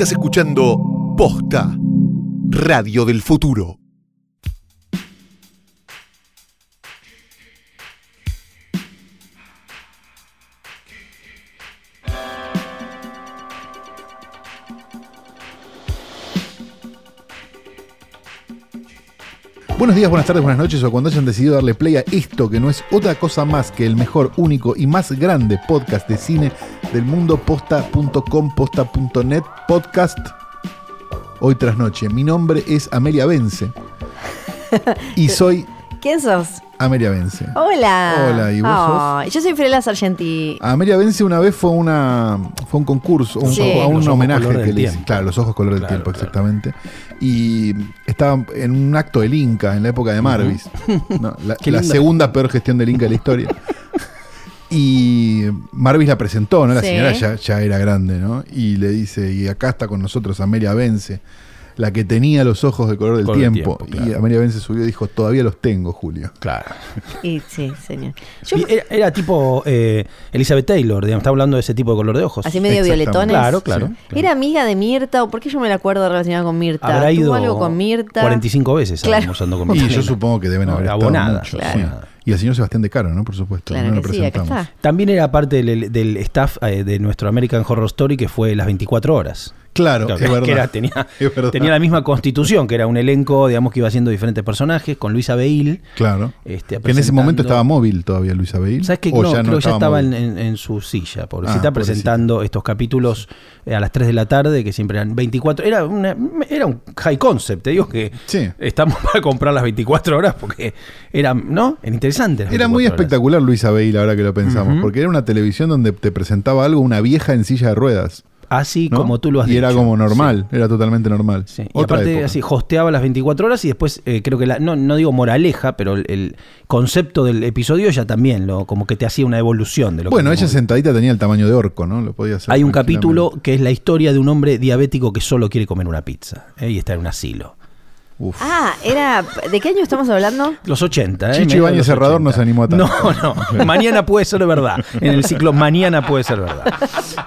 Estás escuchando Posta, Radio del Futuro. Buenos días, buenas tardes, buenas noches o cuando hayan decidido darle play a esto que no es otra cosa más que el mejor, único y más grande podcast de cine del mundo, posta.com, posta.net, podcast hoy tras noche. Mi nombre es Amelia Vence y soy ¿Quién sos? Amelia Vence. Hola. Hola, ¿y vos Yo soy Frela Sargenti. Amelia Vence una vez fue una fue un concurso, un, Sí. a un homenaje que le hice. Claro, los ojos color del Claro, tiempo, claro. exactamente. Y estaba en un acto del Inca, en la época de Marvis. ¿no? La, la segunda peor gestión del Inca de la historia. Y Marvis la presentó, ¿no? La Sí. señora ya, ya era grande, ¿no? Y le dice, y acá está con nosotros Amelia Vence, la que tenía los ojos de color del Color del tiempo. Y. Amelia Vence subió y dijo, todavía los tengo, Julio. Claro. Y, sí, señor. Yo, Y era, era tipo eh, Elizabeth Taylor, digamos, está hablando de ese tipo de color de ojos. así medio violetones. Claro, claro. Sí. claro. Era amiga de Mirta, o por qué yo me la acuerdo relacionada con Mirta? Habrá ¿Tuvo ido algo con Mirta? 45 veces Claro. almorzando con Y Mirta. yo supongo que deben No, haber estado abonada, mucho, claro. sí. Y el señor Sebastián de Caro, ¿no? Por supuesto. Claro no lo sí, presentamos. está. También era parte del, del staff eh, de nuestro American Horror Story que fue las 24 horas. Claro, Claro, es que- verdad. era- tenía, Es verdad. tenía la misma constitución, que era un elenco, digamos, que iba haciendo diferentes personajes, con Luisa Beil. Claro. Este, que en ese momento estaba móvil todavía Luisa Beil. ¿Sabes qué? No, creo que ya estaba en, en- en su silla, pobrecita, Ah, pobrecita. presentando estos capítulos eh, a las 3 de la tarde, que siempre eran 24. Era, una- era un high concept, te digo que Sí. estamos para comprar las 24 horas porque eran, ¿no? Era interesante. Era muy 24 horas. espectacular Luisa Beil, ahora que lo pensamos, porque era una televisión donde te presentaba algo, una vieja en silla de ruedas. Así ¿no? como tú lo has Y dicho. era como normal, era totalmente normal. Sí. Y aparte, época. así, hosteaba las 24 horas y después, eh, creo que, la, no, no digo moraleja, pero el, el concepto del episodio ya también, lo, como que te hacía una evolución de lo Bueno, que ella sentadita tenía el tamaño de orco, ¿no? Lo podía hacer. Hay un capítulo que es la historia de un hombre diabético que solo quiere comer una pizza ¿eh? y está en un asilo. Uf. Ah, era. ¿De qué año estamos hablando? Los 80, ¿eh? Chicho los Serrador 80. no se animó a tanto. No, no. Mañana puede ser verdad. En el ciclo Mañana puede ser verdad.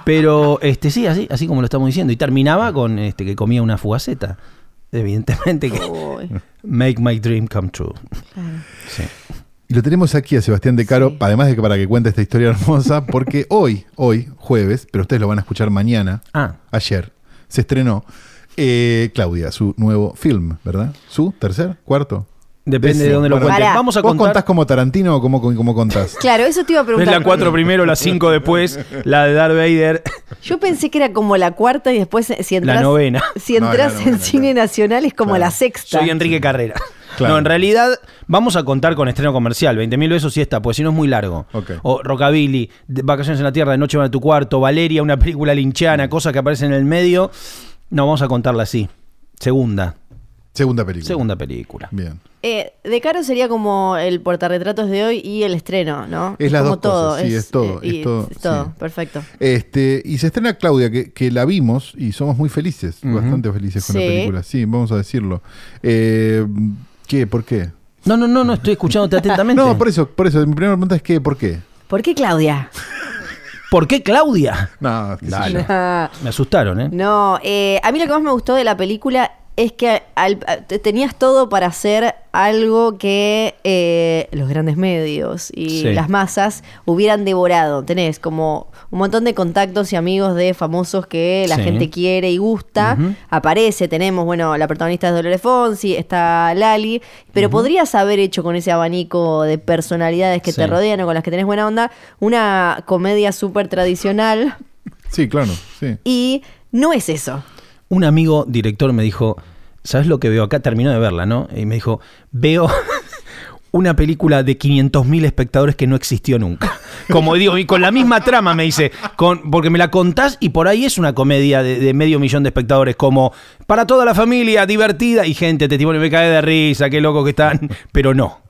Pero este sí, así, así como lo estamos diciendo. Y terminaba con este que comía una fugaceta. Evidentemente que Uy, make my dream come true. claro. Sí. Y lo tenemos aquí a Sebastián de Caro, Sí. además de que para que cuente esta historia hermosa, porque hoy, hoy, jueves, pero ustedes lo van a escuchar mañana, Ah, ayer, se estrenó eh, Claudia, su nuevo film, ¿verdad? ¿Su tercer, cuarto? depende Décimo. de dónde lo Bueno, cuentes. Vamos a ¿Vos contar. contás como Tarantino o cómo, cómo contás? Claro, eso te iba a Es preguntar. la 4 primero, la 5 después, la de Darth Vader, Yo pensé que era como la cuarta y después, eh, si entras, la novena. Si entras novena, en cine claro. nacional, es como Claro. la sexta. Soy Enrique Carrera. Claro. No, en realidad vamos a contar con estreno comercial. 20.000 besos y está, pues si no es muy largo. O Rockabilly, Vacaciones en la Tierra, de Noche van a tu cuarto, Valeria, una película linchana, cosas que aparecen en el medio. No, vamos a contarla así. Segunda. Segunda película. Segunda película. Bien. Eh, de Caro sería como el portarretratos de hoy y el estreno, ¿no? Es las como dos cosas, sí, es todo, y es todo, sí. perfecto. Este, y se estrena Claudia, que, que la vimos y somos muy felices, bastante felices con la película. Sí, vamos a decirlo. Eh, ¿Qué? ¿Por qué? No, no, no, no, estoy escuchándote atentamente. No, por eso, por eso. Mi primera pregunta es ¿qué? ¿Por qué? ¿Por qué Claudia? ¿Por qué Claudia? No, qué sé Dale. yo. Me asustaron, ¿eh? no, eh, a mí lo que más me gustó de la película es que al- tenías todo para hacer algo que eh, los grandes medios y Sí. las masas hubieran devorado. Tenés como un montón de contactos y amigos de famosos que la Sí. gente quiere y gusta. Aparece, tenemos, bueno, la protagonista es Dolores Fonsi, está Lali, pero podrías haber hecho con ese abanico de personalidades que te rodean o con las que tenés buena onda una comedia súper tradicional Sí, claro, sí. y no es eso. Un amigo director me dijo, ¿sabes lo que veo acá? Terminó de verla, ¿no? Y me dijo, veo una película de 500.000 espectadores que no existió nunca. Como digo, y con la misma trama me dice, con, porque me la contás y por ahí es una comedia de, medio millón de espectadores, como para toda la familia, divertida, y gente, testimonio, me cae de risa, qué loco que están, pero no.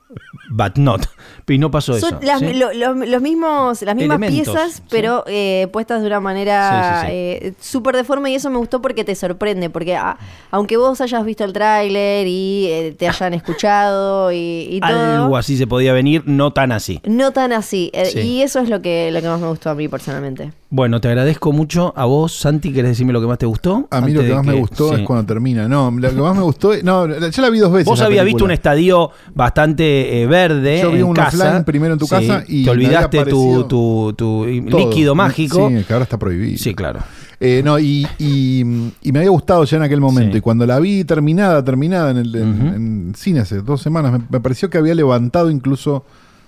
But not. Y no pasó Son eso. las- ¿sí? lo- los, los mismos, las mismas Elementos, piezas, sí. pero eh, puestas de una manera Sí, eh, súper deforme y eso me gustó porque te sorprende, porque a- aunque vos hayas visto el tráiler y eh, te hayan escuchado y, y todo, Algo así se podía venir, no tan así. no tan así. eh. Y eso es lo que, lo que más me gustó a mí personalmente. Bueno, te agradezco mucho. A vos, Santi, ¿querés decirme lo que más te gustó? A mí lo que más me gustó sí. es cuando termina. No, lo que más me gustó. es- No, ya la vi dos veces. Vos habías visto un estadio bastante eh, verde. Yo vi en un offline primero en tu Sí, casa y Te olvidaste tu, líquido mágico. Sí, que ahora está prohibido. Sí, claro. Eh, no, y, y- y me había gustado ya en aquel momento. Sí. Y cuando la vi terminada, terminada en, el, en, cine hace dos semanas, me, me pareció que había levantado incluso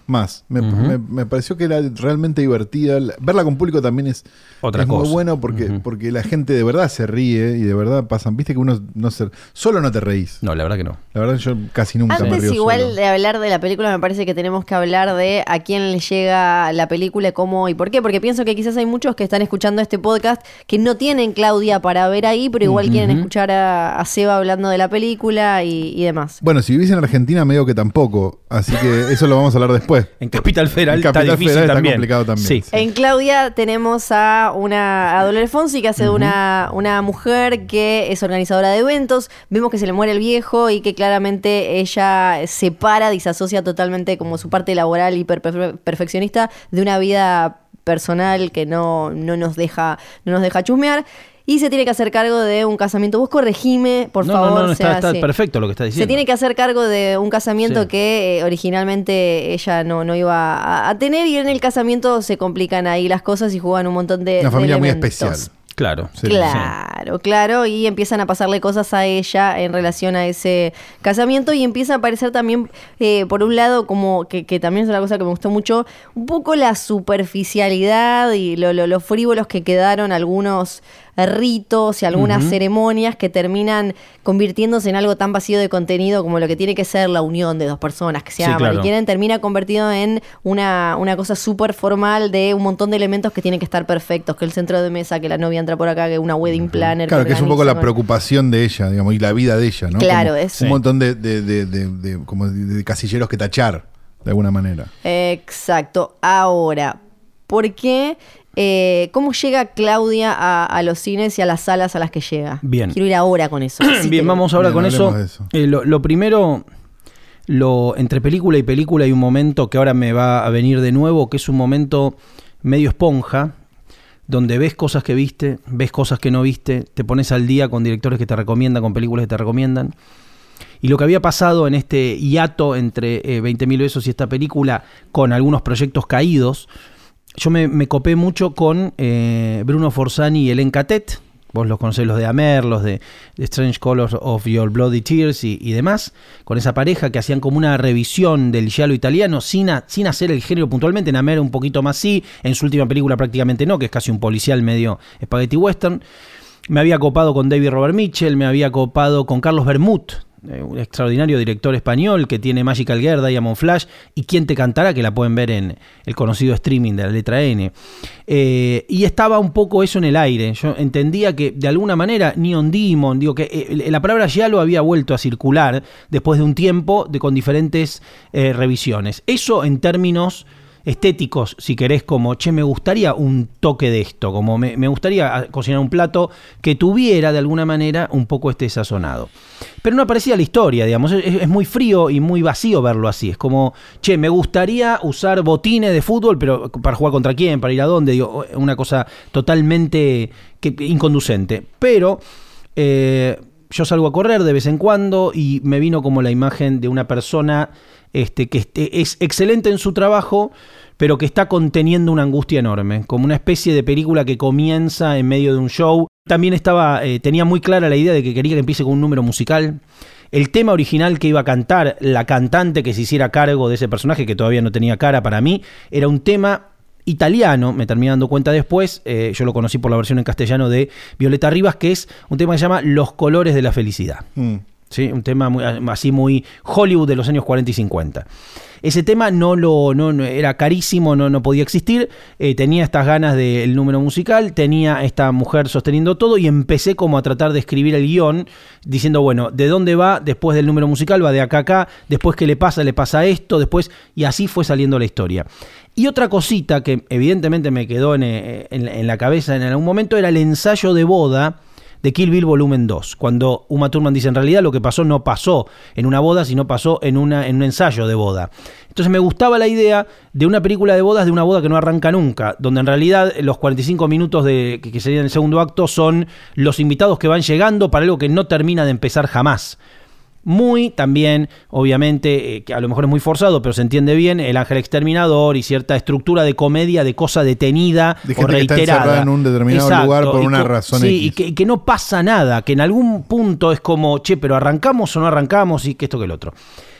más. Me, me- me pareció que era realmente divertida. La- Verla con público también es, Otra es cosa. muy bueno porque, porque la gente de verdad se ríe y de verdad pasan. Viste que uno no se. Solo no te reís. No, la verdad que no. La verdad, yo casi nunca me Antes río igual solo. de hablar de la película, me parece que tenemos que hablar de a quién le llega la película, cómo y por qué. Porque pienso que quizás hay muchos que están escuchando este podcast que no tienen Claudia para ver ahí, pero igual quieren escuchar a, a Seba hablando de la película y, y demás. Bueno, si vivís en Argentina, medio que tampoco. Así que eso lo vamos a hablar después. En Capital Federal En Capital está difícil Federal está también. complicado también, Sí. sí. En Claudia tenemos a una a Dolores Fonsi que hace de una, una mujer que es organizadora de eventos. Vemos que se le muere el viejo y que claramente ella separa, disasocia totalmente como su parte laboral hiper perfe- perfeccionista de una vida personal que no, no nos deja, no nos deja chusmear. Y se tiene que hacer cargo de un casamiento. Vos corregime, por no, favor. no, no, o está, sea, está sí. perfecto lo que está diciendo. Se tiene que hacer cargo de un casamiento Sí. que eh, originalmente ella no, no iba a, a tener y en el casamiento se complican ahí las cosas y juegan un montón de Una familia de muy especial. Claro. Sí. Claro, claro, y empiezan a pasarle cosas a ella en relación a ese casamiento y empieza a aparecer también, eh, por un lado, como que, que también es una cosa que me gustó mucho, un poco la superficialidad y lo, lo- lo frívolos que quedaron algunos ritos y algunas ceremonias que terminan convirtiéndose en algo tan vacío de contenido como lo que tiene que ser la unión de dos personas que se Sí, aman claro. y quieren, termina convertido en una, una cosa súper formal de un montón de elementos que tienen que estar perfectos, que el centro de mesa, que la novia entra por acá, que una wedding planner. Claro, que es un poco la preocupación de ella, digamos, y la vida de ella, ¿no? Claro, Como es- Un Sí. montón de, de- de- de- de- como de- de casilleros que tachar, de alguna manera. Exacto. Ahora, ¿por qué? Eh, ¿Cómo llega Claudia a, a los cines y a las salas a las que llega? Bien. Quiero ir ahora con eso. Bien, te- vamos ahora Bien, con eso. Eh, lo, lo primero, lo, entre película y película hay un momento que ahora me va a venir de nuevo, que es un momento medio esponja, donde ves cosas que viste, ves cosas que no viste, te pones al día con directores que te recomiendan, con películas que te recomiendan. Y lo que había pasado en este hiato entre eh, 20.000 besos y esta película, con algunos proyectos caídos, yo me, me copé mucho con eh, Bruno Forzani y Helen Catet. Vos los conocés, los de Amer, los de, Strange Colors of Your Bloody Tears y, demás, con esa pareja que hacían como una revisión del giallo italiano sin, sin hacer el género puntualmente. En Amer un poquito más sí, en su última película prácticamente no, que es casi un policial medio spaghetti western. Me había copado con David Robert Mitchell, me había copado con Carlos Bermut, eh, un extraordinario director español que tiene Magical Girl, Diamond Flash y Quién te cantará, que la pueden ver en el conocido streaming de la letra N. Eh, y estaba un poco eso en el aire. Yo entendía que de alguna manera Neon Demon, digo que eh, la palabra ya lo había vuelto a circular después de un tiempo de, con diferentes eh, revisiones. Eso en términos estéticos, si querés, como, che, me gustaría un toque de esto, como me, me gustaría ah, cocinar un plato que tuviera de alguna manera un poco este sazonado. Pero no aparecía la historia, digamos, es, muy frío y muy vacío verlo así. Es como, che, me gustaría usar botines de fútbol, pero para jugar contra quién, para ir a dónde, una cosa totalmente inconducente. Pero eh, yo salgo a correr de vez en cuando y me vino como la imagen de una persona este, que este- es excelente en su trabajo, pero que está conteniendo una angustia enorme, como una especie de película que comienza en medio de un show. También estaba, eh, tenía muy clara la idea de que quería que empiece con un número musical. El tema original que iba a cantar la cantante que se hiciera cargo de ese personaje, que todavía no tenía cara para mí, era un tema italiano, me terminé dando cuenta después, eh, yo lo conocí por la versión en castellano de Violeta Rivas, que es un tema que se llama Los colores de la felicidad. Mm. ¿Sí? Un tema muy- así muy Hollywood de los años 40 y 50. Ese tema no lo no, no- era carísimo, no, no podía existir. eh, tenía estas ganas del número musical, tenía esta mujer sosteniendo todo y empecé como a tratar de escribir el guion diciendo, bueno, ¿de dónde va? Después del número musical va de acá a acá, después qué le pasa, le pasa esto, después y así fue saliendo la historia. Y otra cosita que evidentemente me quedó en, eh, en la cabeza en algún momento era el ensayo de boda de Kill Bill Volumen 2, cuando Uma Thurman dice en realidad lo que pasó no pasó en una boda, sino pasó en, una, en un ensayo de boda. Entonces me gustaba la idea de una película de bodas, de una boda que no arranca nunca, donde en realidad los 45 minutos de, que, serían el segundo acto son los invitados que van llegando para algo que no termina de empezar jamás. Muy también, obviamente, eh, que a lo mejor es muy forzado, pero se entiende bien, el ángel exterminador y cierta estructura de comedia, de cosa detenida De o que está reiterada. encerrada en un determinado Exacto, lugar por una razón Sí, X. y que, que no pasa nada, que en algún punto es como, che, pero arrancamos o no arrancamos y que esto que el otro.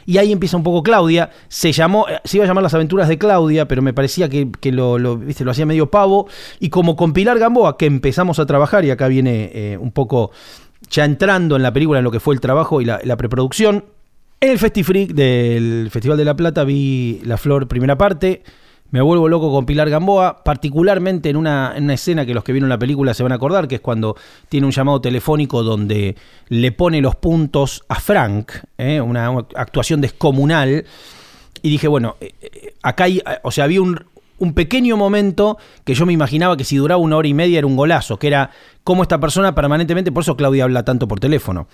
Y ahí empieza un poco Claudia. Se llamó, eh, se iba a llamar Las aventuras de Claudia, pero me parecía que, que lo, lo, ¿viste? lo hacía medio pavo. Y como con Pilar Gamboa, que empezamos a trabajar, y acá viene eh, un poco ya entrando en la película, en lo que fue el trabajo y la, preproducción. En el Festifreak del Festival de la Plata vi La Flor primera parte. Me vuelvo loco con Pilar Gamboa, particularmente en una, en una escena que los que vieron la película se van a acordar, que es cuando tiene un llamado telefónico donde le pone los puntos a Frank, ¿eh? una, una actuación descomunal. Y dije, bueno, eh, eh, acá hay, o sea, había un, un pequeño momento que yo me imaginaba que si duraba una hora y media era un golazo, que era cómo esta persona permanentemente, por eso Claudia habla tanto por teléfono.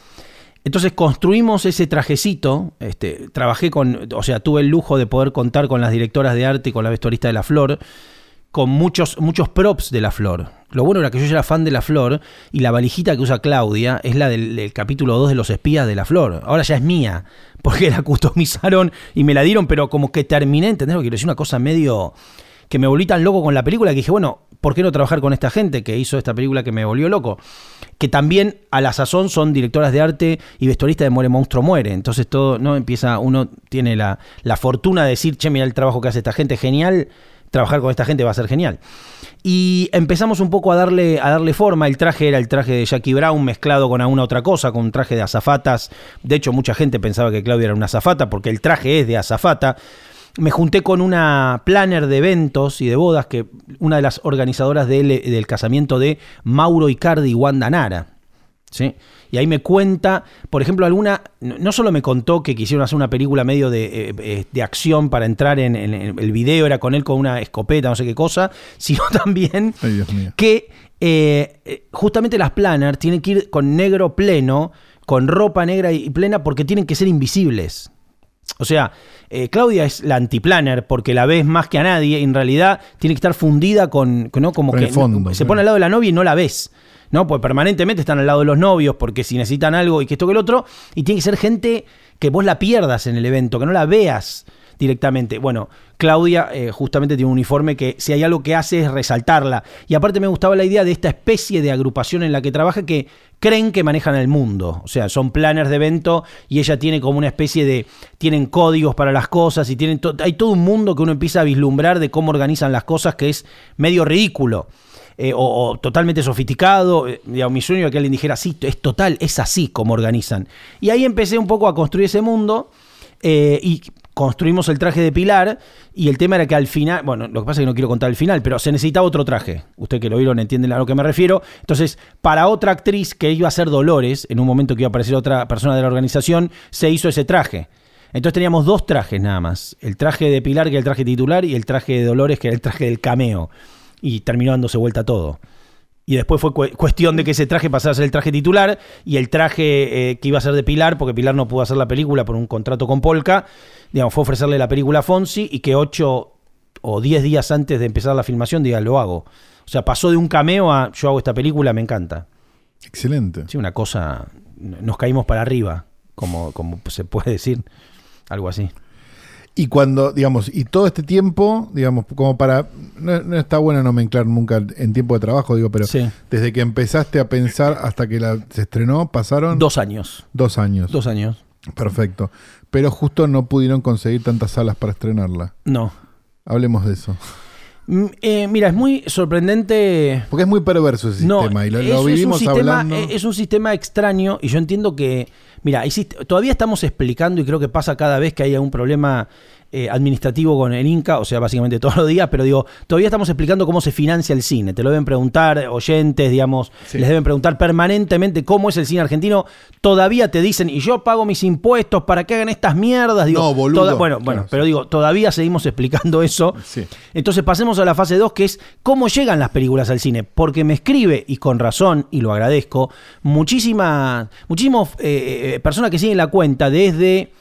Entonces construimos ese trajecito, este, trabajé con, o sea, tuve el lujo de poder contar con las directoras de arte y con la vestuarista de la flor, con muchos, muchos props de la flor. Lo bueno era que yo ya era fan de la flor y la valijita que usa Claudia es la del, capítulo 2 de los espías de la flor. Ahora ya es mía, porque la customizaron y me la dieron, pero como que terminé, ¿entendés? Quiero decir una cosa medio que me volví tan loco con la película que dije, bueno, ¿por qué no trabajar con esta gente que hizo esta película que me volvió loco? Que también a la sazón son directoras de arte y vestuaristas de Muere Monstruo Muere. Entonces todo, ¿no? Empieza, uno tiene la, la fortuna de decir, che, mira el trabajo que hace esta gente, genial. Trabajar con esta gente va a ser genial. Y empezamos un poco a darle, a darle forma. El traje era el traje de Jackie Brown mezclado con alguna otra cosa, con un traje de azafatas. De hecho, mucha gente pensaba que Claudia era una azafata porque el traje es de azafata me junté con una planner de eventos y de bodas, que una de las organizadoras del, del casamiento de Mauro Icardi y Wanda Nara. ¿sí? Y ahí me cuenta, por ejemplo, alguna. No solo me contó que quisieron hacer una película medio de, eh, de acción para entrar en, en, en, el video, era con él con una escopeta, no sé qué cosa, sino también Ay, Dios mío. que eh, justamente las planners tienen que ir con negro pleno, con ropa negra y plena, porque tienen que ser invisibles. O sea, eh, Claudia es la antiplanner porque la ves más que a nadie. Y en realidad tiene que estar fundida con, ¿no? Como que el fondo, no- se claro. pone al lado de la novia y no la ves. ¿No? Pues permanentemente están al lado de los novios porque si necesitan algo y que esto que el otro. Y tiene que ser gente que vos la pierdas en el evento, que no la veas directamente. Bueno, Claudia eh, justamente tiene un uniforme que si hay algo que hace es resaltarla. Y aparte me gustaba la idea de esta especie de agrupación en la que trabaja que creen que manejan el mundo. O sea, son planners de evento y ella tiene como una especie de... Tienen códigos para las cosas y tienen hay todo un mundo que uno empieza a vislumbrar de cómo organizan las cosas que es medio ridículo. eh, o, totalmente sofisticado. eh, mi sueño que alguien dijera, sí, es total, es así como organizan. Y ahí empecé un poco a construir ese mundo eh, y construimos el traje de Pilar y el tema era que al final, bueno, lo que pasa es que no quiero contar el final, pero se necesitaba otro traje. Ustedes que lo vieron entienden a lo que me refiero. Entonces, para otra actriz que iba a ser Dolores, en un momento que iba a aparecer otra persona de la organización, se hizo ese traje. Entonces teníamos dos trajes nada más. El traje de Pilar, que era el traje titular, y el traje de Dolores, que era el traje del cameo. Y terminó dándose vuelta todo. Y después fue cu- cuestión de que ese traje pasara a ser el traje titular y el traje eh, que iba a ser de Pilar, porque Pilar no pudo hacer la película por un contrato con Polka, digamos, fue ofrecerle la película a Fonsi y que ocho o diez días antes de empezar la filmación diga, lo hago. O sea, pasó de un cameo a yo hago esta película, me encanta. Excelente. Sí, una cosa, nos caímos para arriba, como, como se puede decir, algo así. Y cuando, digamos, y todo este tiempo, digamos, como para. No, no está bueno nomenclar nunca en tiempo de trabajo, digo, pero Sí. desde que empezaste a pensar hasta que la, se estrenó, pasaron Dos años. dos años. Dos años. Perfecto. Pero justo no pudieron conseguir tantas salas para estrenarla. No. Hablemos de eso. Mm, eh, mira, es muy sorprendente. Porque es muy perverso ese No, sistema y lo, es- lo es un vivimos sistema- hablando. eh, Es un sistema extraño y yo entiendo que, mira, todavía estamos explicando y creo que pasa cada vez que hay algún problema eh, administrativo con el Inca, o sea, básicamente todos los días, pero digo, todavía estamos explicando cómo se financia el cine. Te lo deben preguntar oyentes, digamos, Sí. les deben preguntar permanentemente cómo es el cine argentino. Todavía te dicen, y yo pago mis impuestos para que hagan estas mierdas. Digo, No, boludo. toda- bueno, pero digo, todavía seguimos explicando eso. Sí. Entonces pasemos a la fase 2, que es cómo llegan las películas al cine. Porque me escribe, y con razón, y lo agradezco, muchísimas, muchísimas eh, eh, personas que siguen la cuenta desde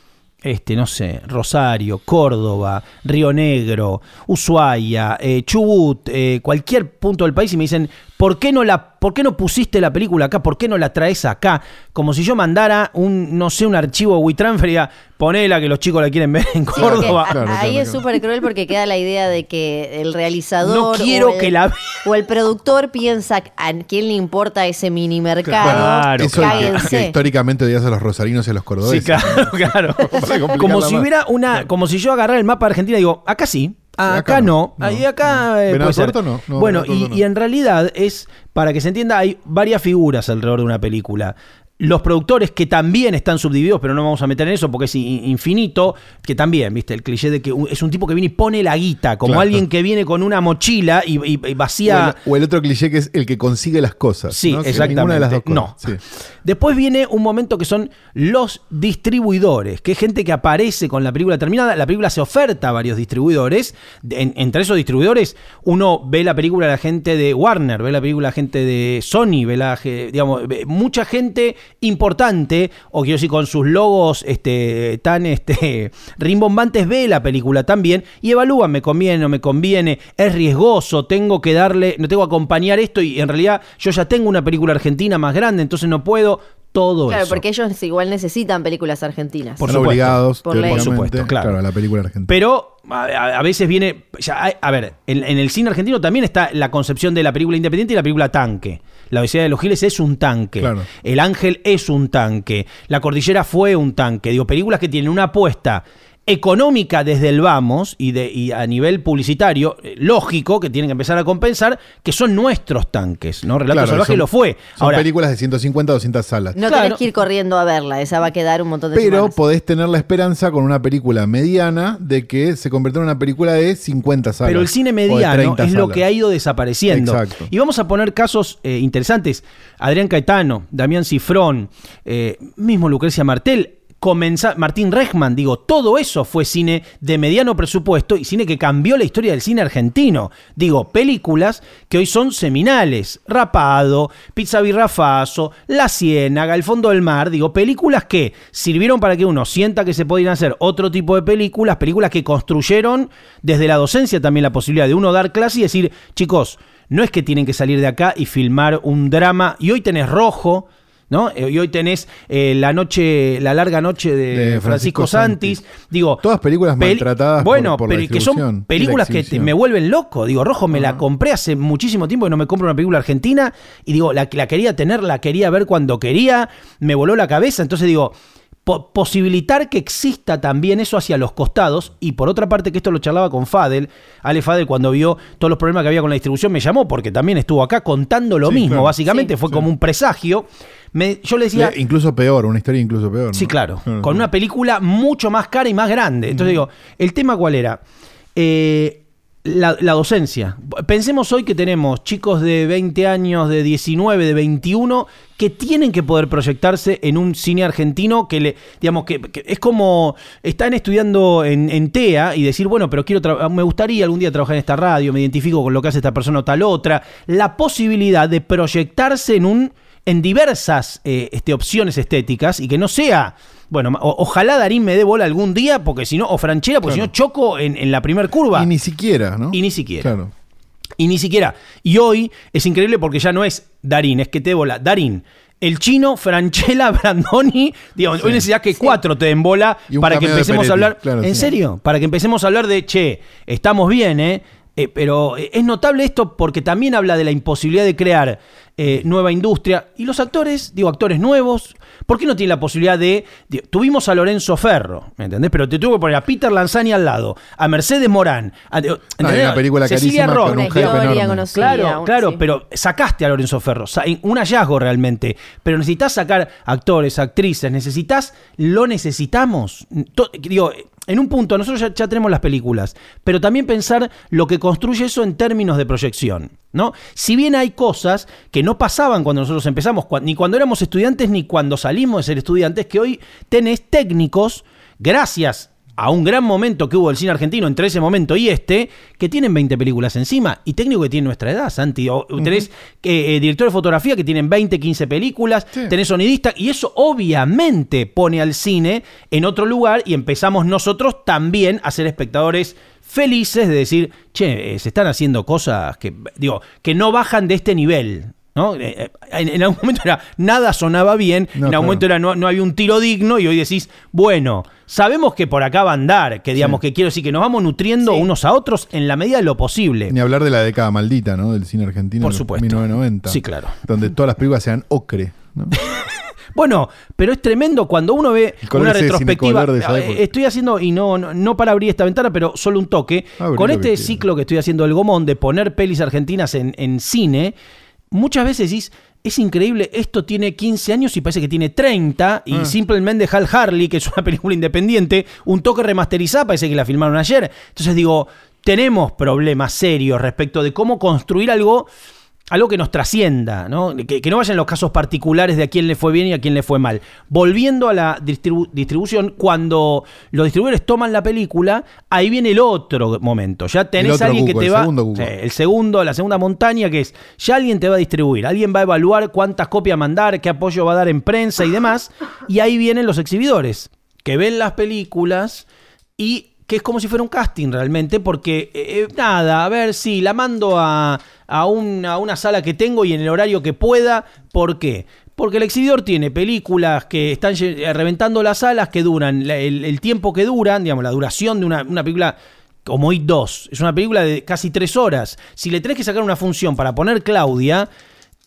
este, no sé, Rosario, Córdoba, Río Negro, Ushuaia, eh, Chubut, eh, cualquier punto del país y me dicen, ¿por qué, no la, ¿por qué no pusiste la película acá? ¿Por qué no la traes acá? Como si yo mandara un, no sé, un archivo WeTransfer y diga, ponela que los chicos la quieren ver en Sí, Córdoba. Claro, ahí claro, es claro. súper cruel porque queda la idea de que el realizador No quiero o el, que la vea. o el productor piensa a quién le importa ese mini mercado. Claro, Eso es que- que, históricamente odias a los rosarinos y a los Sí, cordobeses. claro, claro. Complicarla como si más. hubiera una, como si yo agarrara el mapa de Argentina y digo, acá sí, acá, acá no, no, ahí acá eh, puede ser. No, no, bueno, y en realidad es, para que se entienda, hay varias figuras alrededor de una película. Los productores que también están subdivididos, pero no vamos a meter en eso porque es infinito, que también, viste, el cliché de que es un tipo que viene y pone la guita, como Claro. alguien que viene con una mochila y, y- y O el, vacía. o el otro cliché que es el que consigue las cosas. Sí, ¿no? Exactamente. De las dos cosas. No. Sí. Después viene un momento que son los distribuidores, que es gente que aparece con la película terminada. La película se oferta a varios distribuidores. En- entre esos distribuidores, uno ve la película de la gente de Warner, ve la película de la gente de Sony, ve la, digamos, ve mucha gente importante, o quiero decir, con sus logos este, tan este, rimbombantes, ve la película también y evalúa, me conviene, no me conviene, es riesgoso, tengo que darle, no tengo que acompañar esto y en realidad yo ya tengo una película argentina más grande, entonces no puedo todo Claro, eso. porque ellos igual necesitan películas argentinas. Por Están supuesto. obligados, Por supuesto, claro. la película argentina. Pero a, a- a veces viene. ya hay- a ver, en, en el cine argentino también está la concepción de la película independiente y la película tanque. La Odisea de los Giles es un tanque. Claro. El Ángel es un tanque. La Cordillera fue un tanque. Digo, películas que tienen una apuesta económica desde el vamos y, de, y a nivel publicitario, eh, lógico, que tienen que empezar a compensar, que son nuestros tanques, ¿no? Relato Claro, Salvaje son- lo fue. Son Ahora, películas de 150 200 salas. No Claro. tenés que ir corriendo a verla, esa va a quedar un montón de Pero semanas. podés tener la esperanza con una película mediana de que se convierta en una película de 50 salas. Pero el cine mediano 30 es lo que ha ido desapareciendo. Exacto. Y vamos a poner casos eh, interesantes. Adrián Caetano, Damián Cifrón, eh, mismo Lucrecia Martel. Martín Rechman, digo, todo eso fue cine de mediano presupuesto y cine que cambió la historia del cine argentino. Digo, películas que hoy son seminales. Rapado, Pizza La Ciénaga, El Fondo del Mar. Digo, películas que sirvieron para que uno sienta que se podían hacer otro tipo de películas, películas que construyeron desde la docencia también la posibilidad de uno dar clase y decir, chicos, no es que tienen que salir de acá y filmar un drama. Y hoy tenés rojo. ¿No? Eh, Y hoy tenés eh, la noche, la larga noche de, De Francisco, Francisco Santis. Santis. Digo, Todas películas peli- maltratadas por- Bueno, por la pero que son y películas que te- me vuelven loco. Digo, Rojo me la compré hace muchísimo tiempo que no me compro una película argentina. Y digo, la, la quería tener, la quería ver cuando quería. Me voló la cabeza. Entonces digo, po- posibilitar que exista también eso hacia los costados. Y por otra parte, que esto lo charlaba con Fadel. Ale Fadel, cuando vio todos los problemas que había con la distribución, me llamó porque también estuvo acá contando lo Sí, mismo. claro. Básicamente Sí. fue como un presagio. Me- yo le decía. Le- incluso peor, una historia incluso peor. Sí, claro. Con una película mucho más cara y más grande. Entonces digo, ¿el tema cuál era? Eh, la, la docencia. Pensemos hoy que tenemos chicos de 20 años, de 19, de 21, que tienen que poder proyectarse en un cine argentino que le, digamos, que, que es como están estudiando en, en TEA y decir, bueno, pero quiero me gustaría algún día trabajar en esta radio, me identifico con lo que hace esta persona o tal otra. La posibilidad de proyectarse en un en diversas eh, este, opciones estéticas y que no sea, bueno, o- ojalá Darín me dé bola algún día, porque si no, o Franchera, porque Claro. si no choco en, en la primer curva. Y ni siquiera, ¿no? Y ni siquiera. Claro. Y ni siquiera. Y hoy es increíble porque ya no es Darín, es que te dé bola. Darín. El chino, Franchella, Brandoni, digo, hoy necesitas que cuatro te den bola para que empecemos a hablar. claro, ¿En sí. serio? Para que empecemos a hablar de, che, estamos bien, ¿eh? Eh, pero eh, es notable esto porque también habla de la imposibilidad de crear eh, nueva industria. Y los actores, digo, actores nuevos, ¿por qué no tienen la posibilidad de... de- tuvimos a Lorenzo Ferro, ¿me entendés? Pero te tuve que poner a Peter Lanzani al lado, a Mercedes Morán, a, una película Cecilia carísima con un Una hype historia enorme. conocida. Claro, claro, sí. pero sacaste a Lorenzo Ferro, un hallazgo realmente, pero necesitas sacar actores, actrices, necesitas, lo necesitamos. To- digo, en un punto, nosotros ya, ya tenemos las películas, pero también pensar lo que construye eso en términos de proyección. ¿no? Si bien hay cosas que no pasaban cuando nosotros empezamos, ni cuando éramos estudiantes, ni cuando salimos de ser estudiantes, que hoy tenés técnicos, gracias a un gran momento que hubo el cine argentino entre ese momento y este, que tienen 20 películas encima, y técnico que tiene nuestra edad, Santi. O, Tenés eh, eh, director de fotografía que tienen 20, 15 películas, Sí. tenés sonidista, y eso obviamente pone al cine en otro lugar y empezamos nosotros también a ser espectadores felices de decir, che, eh, se están haciendo cosas que, digo, que no bajan de este nivel. ¿No? Eh, eh, En, en algún momento era nada sonaba bien, No, en algún claro. momento era no, no había un tiro digno y hoy decís, bueno, sabemos que por acá va a andar, que digamos Sí. que quiero decir que nos vamos nutriendo Sí. unos a otros en la medida de lo posible. Ni hablar de la década maldita, ¿no? Del cine argentino. Por de supuesto. 1990. Sí, claro. Donde todas las películas sean ocre. ¿no? Bueno, pero es tremendo cuando uno ve una retrospectiva. Eh. Estoy haciendo, y no, no, no para abrir esta ventana, pero solo un toque. Con este ciclo que estoy haciendo del Gomón de poner pelis argentinas en, en cine, muchas veces decís. Es increíble, esto tiene 15 años y parece que tiene 30. Y Ah. simplemente Hal Harley, que es una película independiente, un toque remasterizada, parece que la filmaron ayer. Entonces digo, tenemos problemas serios respecto de cómo construir algo algo que nos trascienda, ¿no? Que, que no vayan los casos particulares de a quién le fue bien y a quién le fue mal. Volviendo a la distribu- distribución, cuando los distribuidores toman la película, ahí viene el otro momento. Ya tenés a alguien que te el va. segundo. Sí, el segundo, la segunda montaña, que es ya alguien te va a distribuir, alguien va a evaluar cuántas copias mandar, qué apoyo va a dar en prensa y demás. Y ahí vienen los exhibidores, que ven las películas y que es como si fuera un casting realmente, porque eh, eh, nada, a ver si la mando a, a, una, a una sala que tengo y en el horario que pueda. ¿Por qué? Porque el exhibidor tiene películas que están eh, reventando las salas, que duran el, tiempo que duran, digamos, la duración de una, una película como It 2. Es una película de casi tres horas. Si le tenés que sacar una función para poner Claudia,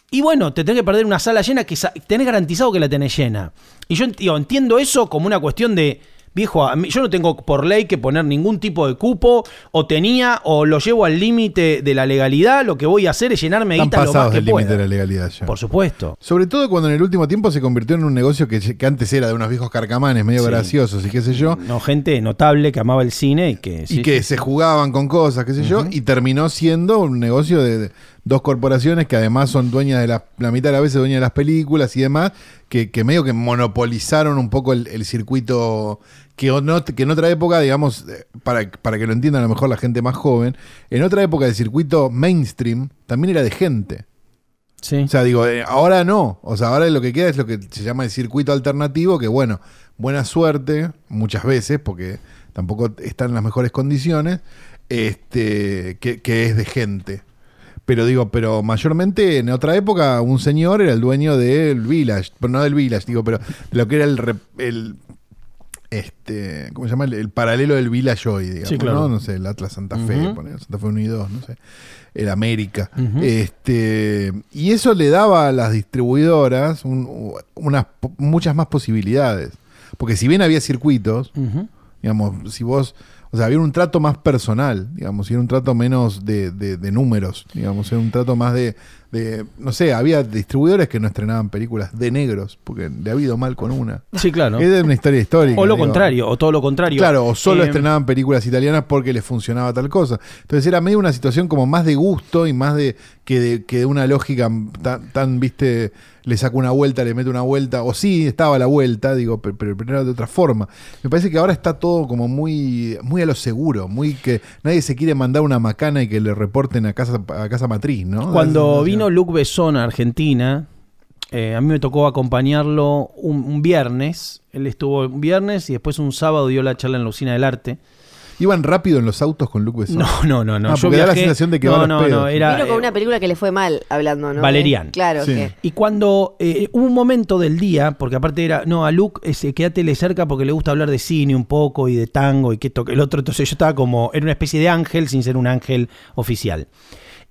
y bueno, te tenés que perder una sala llena que tenés garantizado que la tenés llena. Y yo entiendo eso como una cuestión de, viejo, a mí- yo no tengo por ley que poner ningún tipo de cupo, o tenía, o lo llevo al límite de la legalidad, lo que voy a hacer es llenarme Están guita lo más que límite de la legalidad ya. Por supuesto. Sobre todo cuando en el último tiempo se convirtió en un negocio que, que antes era de unos viejos carcamanes medio Sí. graciosos y qué sé yo. No, gente notable que amaba el cine y que... sí, y que sí. se jugaban con cosas, qué sé yo, y terminó siendo un negocio de, de dos corporaciones que además son dueñas de la, la mitad de las veces dueñas de las películas y demás, que, que medio que monopolizaron un poco el, el circuito que, no- que en otra época, digamos, eh, para, para que lo entiendan a lo mejor la gente más joven, en otra época el circuito mainstream también era de gente. Sí. O sea, digo, eh, ahora no. O sea, ahora lo que queda es lo que se llama el circuito alternativo, que bueno, buena suerte, muchas veces, porque tampoco está en las mejores condiciones, este, que, que es de gente. Pero digo, pero mayormente en otra época un señor era el dueño del Village, pero no del Village, digo, pero de lo que era el, el este, ¿cómo se llama? El, el paralelo del Village hoy, digamos, Sí, claro. ¿no? No sé, el Atlas Santa Fe, Ujú. ponele, Santa Fe 1 y 2, no sé. El América. Este, y eso le daba a las distribuidoras un- unas muchas más posibilidades. Porque si bien había circuitos, digamos, si vos, o sea, había un trato más personal, digamos, y era un trato menos de, de- de números, digamos, era un trato más de, de, no sé, había distribuidores que no estrenaban películas de negros, porque le ha habido mal con una. Sí, claro. Es de una historia histórica. O lo digo. contrario, o todo lo contrario. Claro, o solo Eh, estrenaban películas italianas porque les funcionaba tal cosa. Entonces era medio una situación como más de gusto y más de que de, que de una lógica tan, tan, viste, le saco una vuelta, le meto una vuelta, o sí, estaba la vuelta, digo, pero, pero era de otra forma. Me parece que ahora está todo como muy, muy a lo seguro, muy que nadie se quiere mandar una macana y que le reporten a casa, a casa matriz, ¿no? Cuando Esa vino Luc Besson a Argentina, eh, a mí me tocó acompañarlo un, un viernes. Él estuvo un viernes y después un sábado dio la charla en la usina del arte. Iban rápido en los autos con Luke Besson. No, no, no, no. Ah, porque da la sensación de que no, va a los no, no, era, Vino con eh, una película que le fue mal hablando, ¿no? Valerian. Claro, Sí. que. Y cuando eh, hubo un momento del día, porque aparte era, no, a Luke, ese, quédatele cerca porque le gusta hablar de cine un poco y de tango y que esto, que el otro. Entonces yo estaba como, era una especie de ángel sin ser un ángel oficial.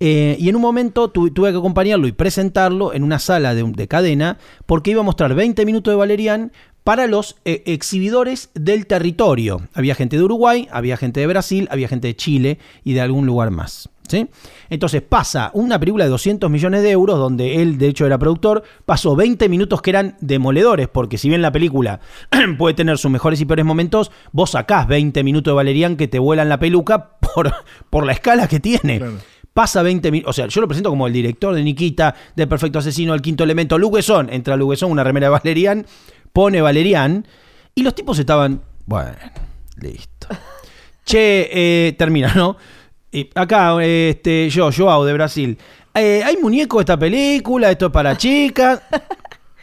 Eh, y en un momento tu- tuve que acompañarlo y presentarlo en una sala de, cadena porque iba a mostrar 20 minutos de Valerian para los eh, exhibidores del territorio. Había gente de Uruguay, había gente de Brasil, había gente de Chile y de algún lugar más. ¿sí? Entonces pasa una película de 200 millones de euros, donde él de hecho era productor, pasó 20 minutos que eran demoledores, porque si bien la película puede tener sus mejores y peores momentos, vos sacás 20 minutos de Valerian que te vuelan la peluca por, la escala que tiene. Pasa 20 minutos, o sea, yo lo presento como el director de Nikita, de Perfecto Asesino, el quinto elemento, Luguesón, entra Luguesón, una remera de Valerian, pone Valerian, y los tipos estaban, bueno, Listo. Che, eh, termina, ¿no? Y acá, este, yo, Joao de Brasil. Eh, ¿Hay muñeco de esta película? ¿Esto es para chicas?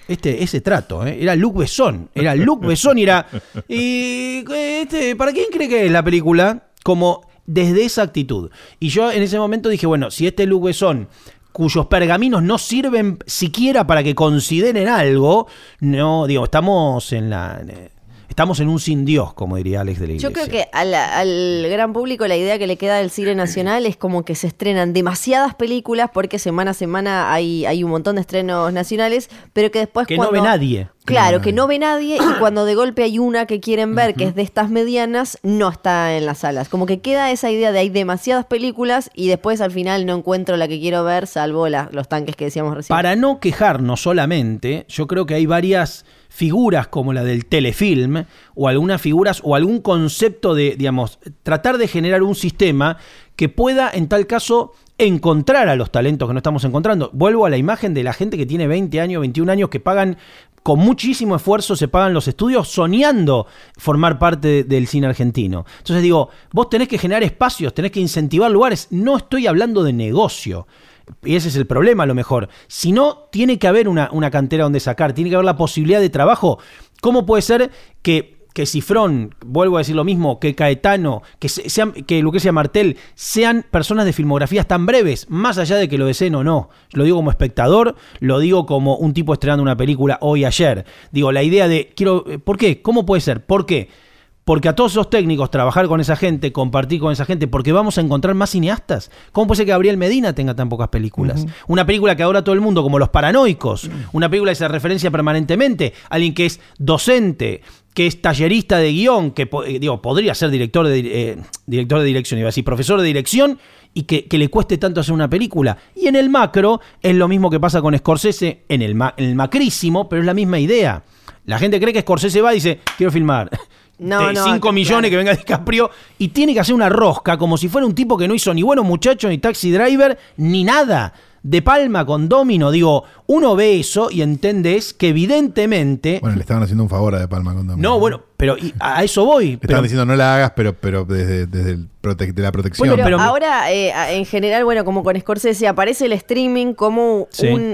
Este, ese trato, ¿eh? era Luc Besson. Era Luc Besson y era. Y, este, ¿Para quién cree que es la película? Como desde esa actitud. Y yo en ese momento dije, bueno, si este Luc Besson cuyos pergaminos no sirven siquiera para que consideren algo, no, digo, estamos en la Estamos en un sin Dios, como diría Alex de la Iglesia. Yo creo que al, gran público la idea que le queda del cine nacional es como que se estrenan demasiadas películas porque semana a semana hay, hay un montón de estrenos nacionales, pero que después que no ve nadie. Claro, que no ve nadie y cuando de golpe hay una que quieren ver, que es de estas medianas, no está en las salas. Como que queda esa idea de hay demasiadas películas y después al final no encuentro la que quiero ver, salvo los tanques que decíamos recién. Para no quejarnos solamente, yo creo que hay varias figuras como la del telefilm o algunas figuras o algún concepto de, digamos, tratar de generar un sistema que pueda en tal caso encontrar a los talentos que no estamos encontrando. Vuelvo a la imagen de la gente que tiene 20 años, 21 años, que pagan con muchísimo esfuerzo, se pagan los estudios soñando formar parte del cine argentino. Entonces digo, vos tenés que generar espacios, tenés que incentivar lugares. No estoy hablando de negocio y ese es el problema a lo mejor, si no, tiene que haber una, una cantera donde sacar, tiene que haber la posibilidad de trabajo. ¿Cómo puede ser que que Cifrón, vuelvo a decir lo mismo, que Caetano, que, sean, que Lucrecia Martel sean personas de filmografías tan breves, más allá de que lo deseen o no. Lo digo como espectador, lo digo como un tipo estrenando una película hoy ayer. Digo, la idea de, quiero, ¿por qué? ¿Cómo puede ser? ¿Por qué? Porque a todos esos técnicos, trabajar con esa gente, compartir con esa gente, porque vamos a encontrar más cineastas. ¿Cómo puede ser que Gabriel Medina tenga tan pocas películas? Una película que ahora todo el mundo, como Los Paranoicos, una película que se referencia permanentemente, alguien que es docente, que es tallerista de guion, que eh, digo, podría ser director de, eh, director de dirección, iba a decir, profesor de dirección, y que, le cueste tanto hacer una película. Y en el macro es lo mismo que pasa con Scorsese, en el, en el macrísimo, pero es la misma idea. La gente cree que Scorsese va y dice, quiero filmar no, 5 millones que venga DiCaprio y tiene que hacer una rosca como si fuera un tipo que no hizo ni bueno muchacho, ni taxi driver, ni nada. De Palma con Domino, digo, uno ve eso y entendés que evidentemente. Bueno, le estaban haciendo un favor a De Palma con Domino. No, bueno, pero a eso voy. Le estaban diciendo no la hagas, pero, pero desde, desde el de la protección. pero, ahora, eh, en general, bueno, como con Scorsese, aparece el streaming como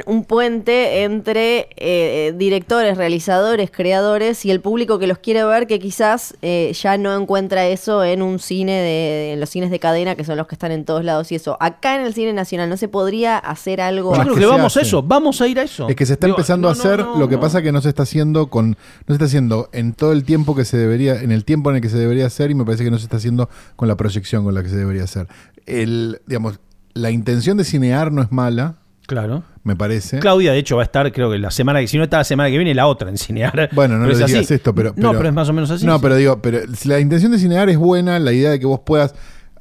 un, puente entre eh, eh, directores, realizadores, creadores y el público que los quiere ver, que quizás ya no encuentra eso en un cine de, en los cines de cadena, que son los que están en todos lados y eso. Acá en el cine nacional no se podría hacer algo. Yo creo que vamos a eso, vamos a ir a eso. Es que se está empezando a hacer, lo que pasa que no se está haciendo con, no se está haciendo en todo el tiempo que se debería, en el tiempo en el que se debería hacer, y me parece que no se está haciendo con la proyección con la que se debería hacer. El, digamos, la intención de cinear no es mala. Claro. Me parece. Claudia, de hecho, va a estar, creo que la semana que, si no está la semana que viene, la otra en cinear. Bueno, no le digas esto, pero, No, pero es más o menos así. No, pero digo, pero si la intención de cinear es buena, la idea de que vos puedas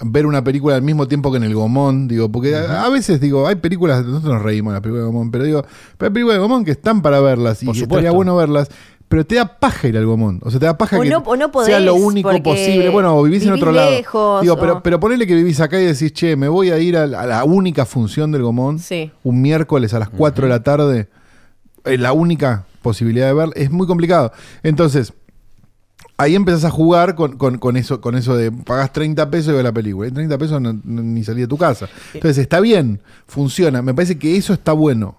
ver una película al mismo tiempo que en el Gomón, digo, porque a, veces digo, hay películas, nosotros nos reímos de la película de Gomón, pero digo, pero hay películas de Gomón que están para verlas y estaría bueno verlas pero te da paja ir al Gomón. O sea, te da paja que sea lo único posible. Bueno, vivís, en otro lado. Digo, pero, pero ponele que vivís acá y decís, che, me voy a ir a, la única función del Gomón. Un miércoles a las 4 de la tarde. La única posibilidad de ver. Es muy complicado. Entonces, ahí empezás a jugar con, eso, con eso de pagas 30 pesos y ves la película. Y 30 pesos ni salí de tu casa. Entonces, está bien, funciona. Me parece que eso está bueno.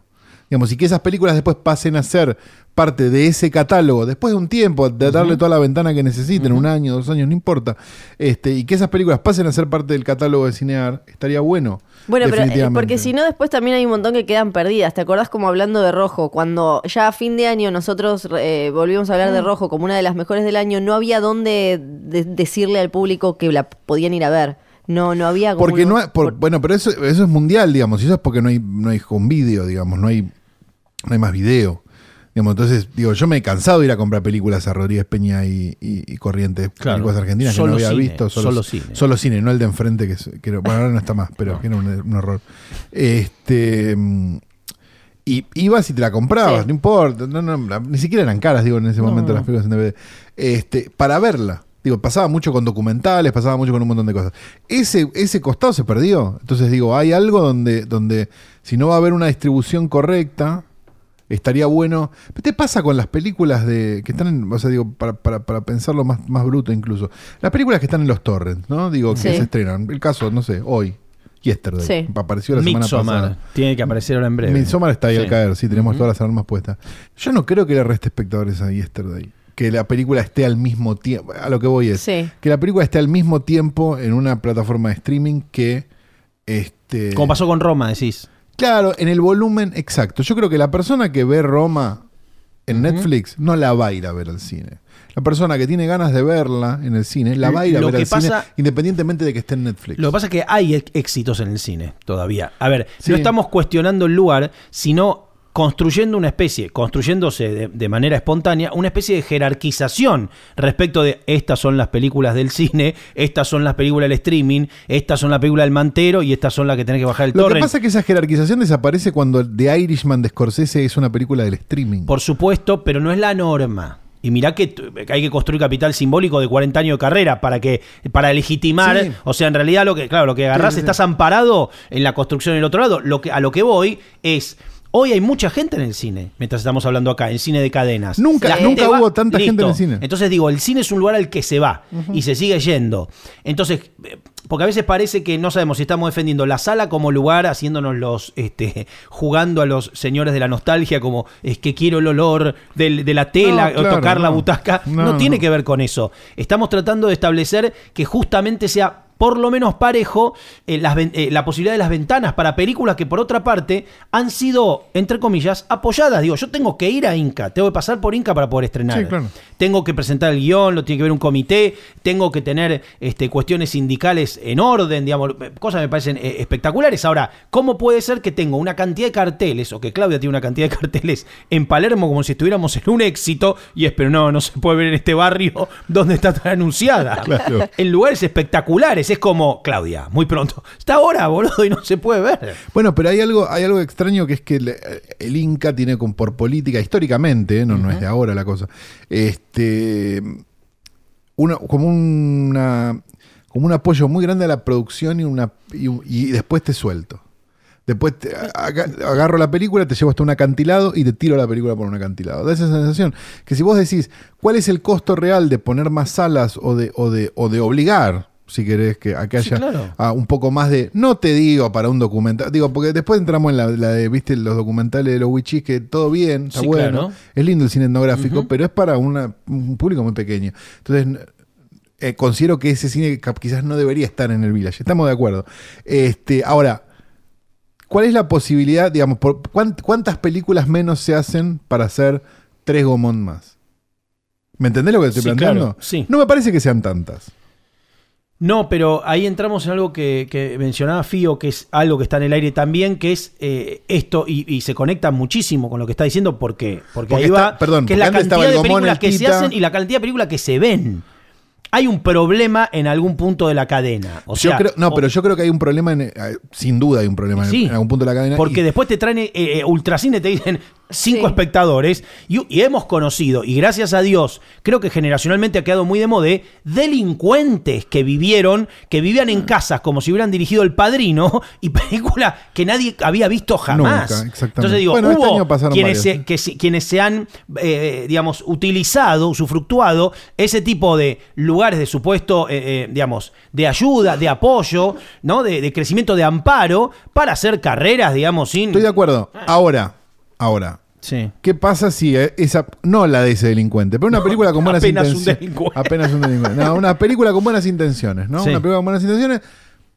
Digamos, y que esas películas después pasen a ser parte de ese catálogo, después de un tiempo, de darle toda la ventana que necesiten, un año, dos años, no importa, este, y que esas películas pasen a ser parte del catálogo de Cinear, estaría bueno. Bueno, pero eh, porque si no, después también hay un montón que quedan perdidas. ¿Te acordás como hablando de Rojo? Cuando ya a fin de año nosotros eh, volvimos a hablar de mm. Rojo como una de las mejores del año, no había dónde decirle al público que la podían ir a ver. No, no había Porque no, bueno, pero eso, eso es mundial, digamos, y eso es porque no hay, no hay con vídeo, digamos, no hay no hay más video. Digamos, entonces, digo, yo me he cansado de ir a comprar películas a Rodríguez Peña y, y, Corrientes, películas argentinas que no había visto. Solo, cine. Solo cine, no el de enfrente, que, bueno, ahora no está más, pero que era un, horror. Este. Y ibas y te la comprabas, no importa, ni siquiera eran caras, digo, en ese momento las películas en DVD. Este, para verla. Digo, pasaba mucho con documentales, pasaba mucho con un montón de cosas. Ese, ese costado se perdió. Entonces digo, hay algo donde, donde si no va a haber una distribución correcta, estaría bueno. ¿Qué te pasa con las películas de que están en, o sea, digo, para, para, para pensarlo más, más bruto incluso? Las películas que están en los torrents, ¿no? Digo, que Sí. se estrenan. El caso, no sé, hoy, Yesterday. Sí. Apareció la semana pasada. Tiene que aparecer ahora en breve. Midsommar está ahí Sí. al caer, sí, tenemos todas las armas puestas. Yo no creo que le reste espectadores a Yesterday. Que la película esté al mismo tiempo. A lo que voy es. Sí. Que la película esté al mismo tiempo en una plataforma de streaming que. Este, Como pasó con Roma, decís. Claro, en el volumen exacto. Yo creo que la persona que ve Roma en Netflix no la va a ir a ver al cine. La persona que tiene ganas de verla en el cine la va a ir a Lo ver que al cine pasa- independientemente de que esté en Netflix. Lo que pasa es que hay ex- éxitos en el cine todavía. A ver, Sí. no estamos cuestionando el lugar, sino construyendo una especie, construyéndose de, de manera espontánea, una especie de jerarquización respecto de estas son las películas del cine, estas son las películas del streaming, estas son las películas del mantero y estas son las que tenés que bajar el Lo que pasa es que esa jerarquización desaparece cuando The Irishman de Scorsese es una película del streaming. Por supuesto, pero no es la norma. Y mirá que hay que construir capital simbólico de 40 años de carrera para que para legitimar, Sí. o sea, en realidad lo que claro, lo que agarrás Sí, sí, sí. estás amparado en la construcción del otro lado. Lo que a lo que voy es Hoy hay mucha gente en el cine, mientras estamos hablando acá, en cine de cadenas. Nunca- nunca hubo tanta gente en el cine. Entonces digo, el cine es un lugar al que se va y se sigue yendo. Entonces, eh, porque a veces parece que no sabemos si estamos defendiendo la sala como lugar, haciéndonos los, este, jugando a los señores de la nostalgia, como es que quiero el olor de la tela, No, o tocar la butaca. No, No, tiene que ver con eso. Estamos tratando de establecer que justamente sea por lo menos parejo eh, las eh, la posibilidad de las ventanas para películas que por otra parte han sido, entre comillas, apoyadas. Digo, yo tengo que ir a Inca, tengo que pasar por Inca para poder estrenar. Sí, claro. Tengo que presentar el guion, lo tiene que ver un comité, tengo que tener este, cuestiones sindicales en orden, digamos, eh, cosas me parecen eh, espectaculares. Ahora, ¿cómo puede ser que tengo una cantidad de carteles, o que Claudia tiene una cantidad de carteles en Palermo como si estuviéramos en un éxito, y es, pero no, no se puede ver en este barrio donde está tan anunciada? Claro. En lugares espectaculares, es como, Claudia, muy pronto, está ahora, boludo, y no se puede ver. Bueno, pero hay algo, hay algo extraño que es que el, el Inca tiene con, por política, históricamente, ¿eh? no, no es de ahora la cosa, este una, como una como un apoyo muy grande a la producción y una y, un- y después te suelto. Después te- agarro la película, te llevo hasta un acantilado y te tiro la película por un acantilado. Da esa sensación que si vos decís cuál es el costo real de poner más salas o de, o de, o de obligar, si querés, que, a que Sí, haya claro. un poco más de. No te digo para un documental. Digo, porque después entramos en la, la de, viste, los documentales de los wichis, que todo bien, está Sí, bueno. claro. Es lindo el cine etnográfico, pero es para una- un público muy pequeño. Entonces. eh, considero que ese cine quizás no debería estar en el Village. Estamos de acuerdo. Este, ahora, ¿cuál es la posibilidad, digamos, por, cuán- cuántas películas menos se hacen para hacer tres Gomón más? ¿Me entendés lo que te estoy Sí, planteando? claro, sí. No me parece que sean tantas. No, pero ahí entramos en algo que, que mencionaba Fío, que es algo que está en el aire también, que es eh, esto, y, y se conecta muchísimo con lo que está diciendo, ¿por qué? Porque, Porque ahí está- va, perdón, que es la cantidad de películas el que se hacen y la cantidad de películas que se ven. Hay un problema en algún punto de la cadena. O Yo sea, creo- no, o- pero yo creo que hay un problema, en, eh, sin duda hay un problema en- Sí. en, algún punto de la cadena. Porque y- después te traen eh, eh, Ultracine, te dicen cinco Sí. espectadores, y, y hemos conocido, y gracias a Dios, creo que generacionalmente ha quedado muy de moda, delincuentes que vivieron, que vivían Ah. en casas como si hubieran dirigido El Padrino, y película que nadie había visto jamás. Nunca, exactamente. Entonces digo, Bueno, este hubo año pasaron quienes, se, ¿eh? que quienes se han, eh, digamos, utilizado, usufructuado ese tipo de lugares de supuesto, eh, eh, digamos, de ayuda, de apoyo, ¿no? De, de crecimiento, de amparo, para hacer carreras, digamos, sin... Estoy de acuerdo. Ahora, ahora. Sí. ¿Qué pasa si eh, esa, no la de ese delincuente, pero una película con buenas apenas un intenciones? delincuente. Apenas un delincuente. No, una película con buenas intenciones, ¿no? Sí. Una película con buenas intenciones.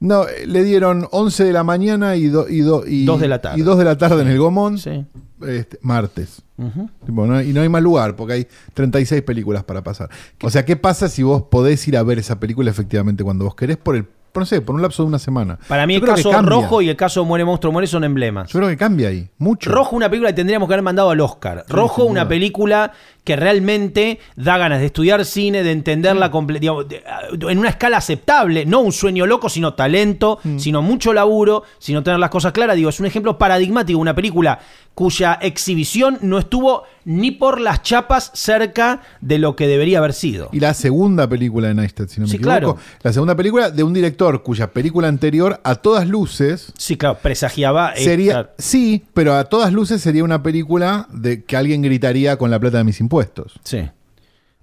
No, le dieron 11 de la mañana y, do- y, do- y Dos de la tarde. Y 2 de la tarde en el Gomón, Sí. este, martes. Ujú. Tipo, ¿no? Y no hay más lugar porque hay 36 películas para pasar. O sea, ¿qué pasa si vos podés ir a ver esa película efectivamente cuando vos querés por el, no sé, por un lapso de una semana? Para mí Yo el creo que caso cambia. Rojo y el caso Muere Monstruo Muere son emblemas. Yo creo que cambia ahí, mucho. Rojo, una película que tendríamos que haber mandado al Oscar. Rojo, sin una película que realmente da ganas de estudiar cine, de entenderla comple- digamos, de- en una escala aceptable. No un sueño loco, sino talento, Mm. sino mucho laburo, sino tener las cosas claras. Digo, es un ejemplo paradigmático, una película cuya exhibición no estuvo ni por las chapas cerca de lo que debería haber sido. Y la segunda película de Neistat, si no me Sí, equivoco. claro. La segunda película de un director cuya película anterior, a todas luces, Sí, claro, presagiaba. eh, sería. claro. Sí, pero a todas luces sería una película de que alguien gritaría con la plata de mis impuestos. Sí.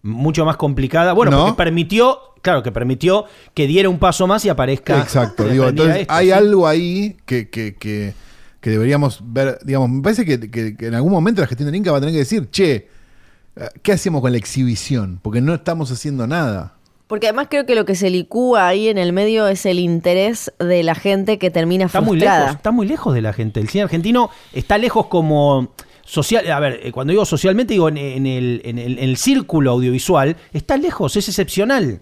Mucho más complicada. Bueno, ¿No? porque permitió, claro, que permitió que diera un paso más y aparezca. Exacto, digo, entonces esto, hay sí. algo ahí que, que, que, que deberíamos ver, digamos, me parece que, que- que en algún momento la gestión del Inca va a tener que decir, che, eh, ¿qué hacemos con la exhibición? Porque no estamos haciendo nada. Porque además creo que lo que se licúa ahí en el medio es el interés de la gente que termina Está muy lejos, está muy lejos de la gente. El cine argentino está lejos como social. A ver, eh, cuando digo socialmente, digo en, en el, en el- en el círculo audiovisual, está lejos, es excepcional.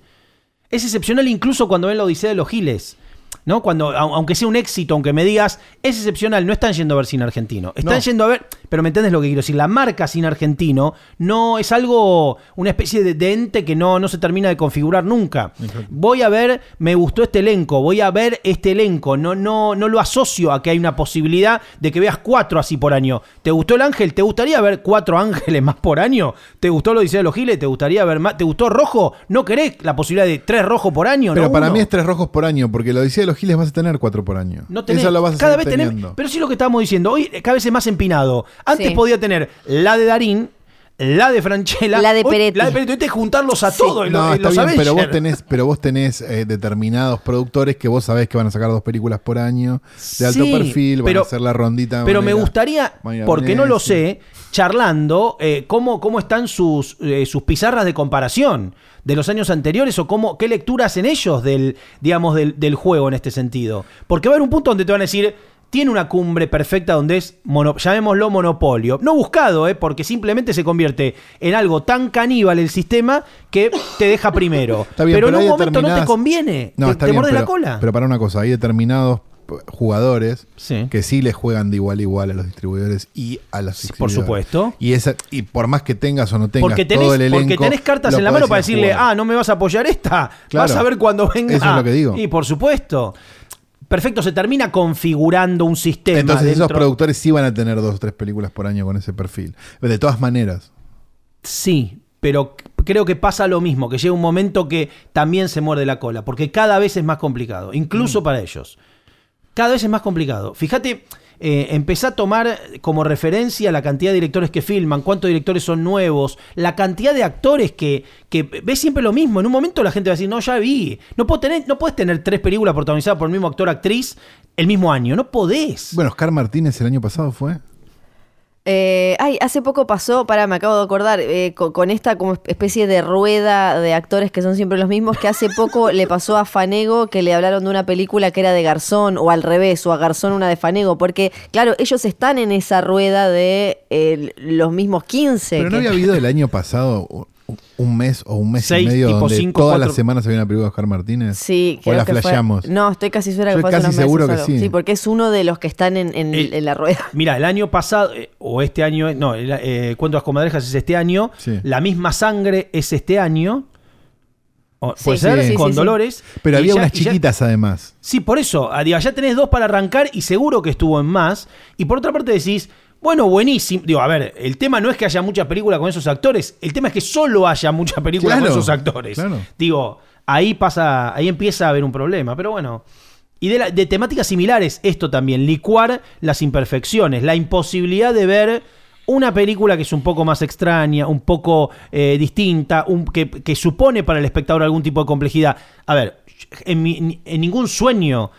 Es excepcional incluso cuando ven la Odisea de los Giles. ¿No? Cuando, au- aunque sea un éxito, aunque me digas, es excepcional, no están yendo a ver cine argentino. Están No. yendo a ver, pero me entiendes lo que quiero decir. La marca cine argentino no es algo, una especie de, de ente que no, no se termina de configurar nunca. Voy a ver, me gustó este elenco, voy a ver este elenco. No, no, no lo asocio a que hay una posibilidad de que veas cuatro así por año. ¿Te gustó el ángel? ¿Te gustaría ver cuatro ángeles más por año? ¿Te gustó lo Odisea de los Giles? ¿Te gustaría ver más? ¿Te gustó rojo? ¿No querés la posibilidad de tres rojos por año? Pero no para uno? mí es tres rojos por año, porque la Odisea de los Giles vas a tener cuatro por año. No tenés, Eso lo vas a cada vez tenés- pero sí lo que estábamos diciendo, hoy cada vez es más empinado. Antes Sí. podía tener la de Darín, la de Franchella, La de hoy- Peretti. la de Peretti, que juntarlos a todos No, los, está los bien, pero vos tenés, pero vos tenés eh, determinados productores que vos sabés que van a sacar dos películas por año, de alto Sí, perfil, van pero- a hacer la rondita. Pero me gustaría, manera porque no lo sé, charlando eh, cómo, cómo están sus, eh, sus pizarras de comparación de los años anteriores o cómo, qué lecturas hacen ellos del, digamos, del, del juego en este sentido. Porque va a haber un punto donde te van a decir, tiene una cumbre perfecta donde es, mono- llamémoslo monopolio. No buscado, eh, porque simplemente se convierte en algo tan caníbal el sistema que te deja primero. Está bien, pero, en un momento no te conviene. No, te está te bien, mordes pero, la cola. pero para una cosa, hay determinados jugadores Sí. que sí le juegan de igual a igual a los distribuidores y a las Sí, por supuesto. Y esa y por más que tengas o no tengas porque tenés, todo el elenco, porque tenés cartas en la mano para decirle, ah, no me vas a apoyar esta. Claro. Vas a ver cuando venga. Eso es lo que digo. Y por supuesto. Perfecto, se termina configurando un sistema. Entonces esos productores sí van a tener dos o tres películas por año con ese perfil. De todas maneras. Sí, pero creo que pasa lo mismo, que llega un momento que también se muerde la cola, porque cada vez es más complicado, Mm. incluso para ellos. Cada vez es más complicado. Fíjate, eh, empecé a tomar como referencia la cantidad de directores que filman, cuántos directores son nuevos, la cantidad de actores que, que ves siempre lo mismo. En un momento la gente va a decir, no, ya vi. No, puedo tener, no puedes tener tres películas protagonizadas por el mismo actor actriz el mismo año. No podés. Bueno, Oscar Martínez el año pasado fue. Eh, ay, hace poco pasó, para, me acabo de acordar, eh, co- con, esta como especie de rueda de actores que son siempre los mismos, que hace poco le pasó a Fanego que le hablaron de una película que era de Garzón, o al revés, o a Garzón una de Fanego, porque, claro, ellos están en esa rueda de eh, los mismos 15. Pero no había habido el año pasado un mes o un mes Seis, y medio tipo donde cinco, todas cuatro- las semanas había una película de Oscar Martínez. Sí, o creo la que fue-. No, estoy casi segura que Estoy fue hace casi unos meses seguro que solo. sí. porque es uno de los que están en, en la rueda. Mira, el año pasado, eh, o este año, no, el, eh, Cuento las comadrejas es este año, Sí. La misma sangre es este año. O- Sí, Puede sí, ser, sí, con sí, sí. Dolores. Pero había ya- unas ya- chiquitas además. Sí, por eso. ah, digo, ya tenés dos para arrancar y seguro que estuvo en más. Y por otra parte decís, bueno, buenísimo. Digo, a ver, el tema no es que haya muchas películas con esos actores. El tema es que solo haya muchas películas Claro, con esos actores. claro. Digo, ahí pasa, ahí empieza a haber un problema. Pero bueno. Y de, la- de temáticas similares, esto también, licuar las imperfecciones, la imposibilidad de ver una película que es un poco más extraña, un poco eh, distinta, un- que, que supone para el espectador algún tipo de complejidad. A ver, en, mi- en ningún sueño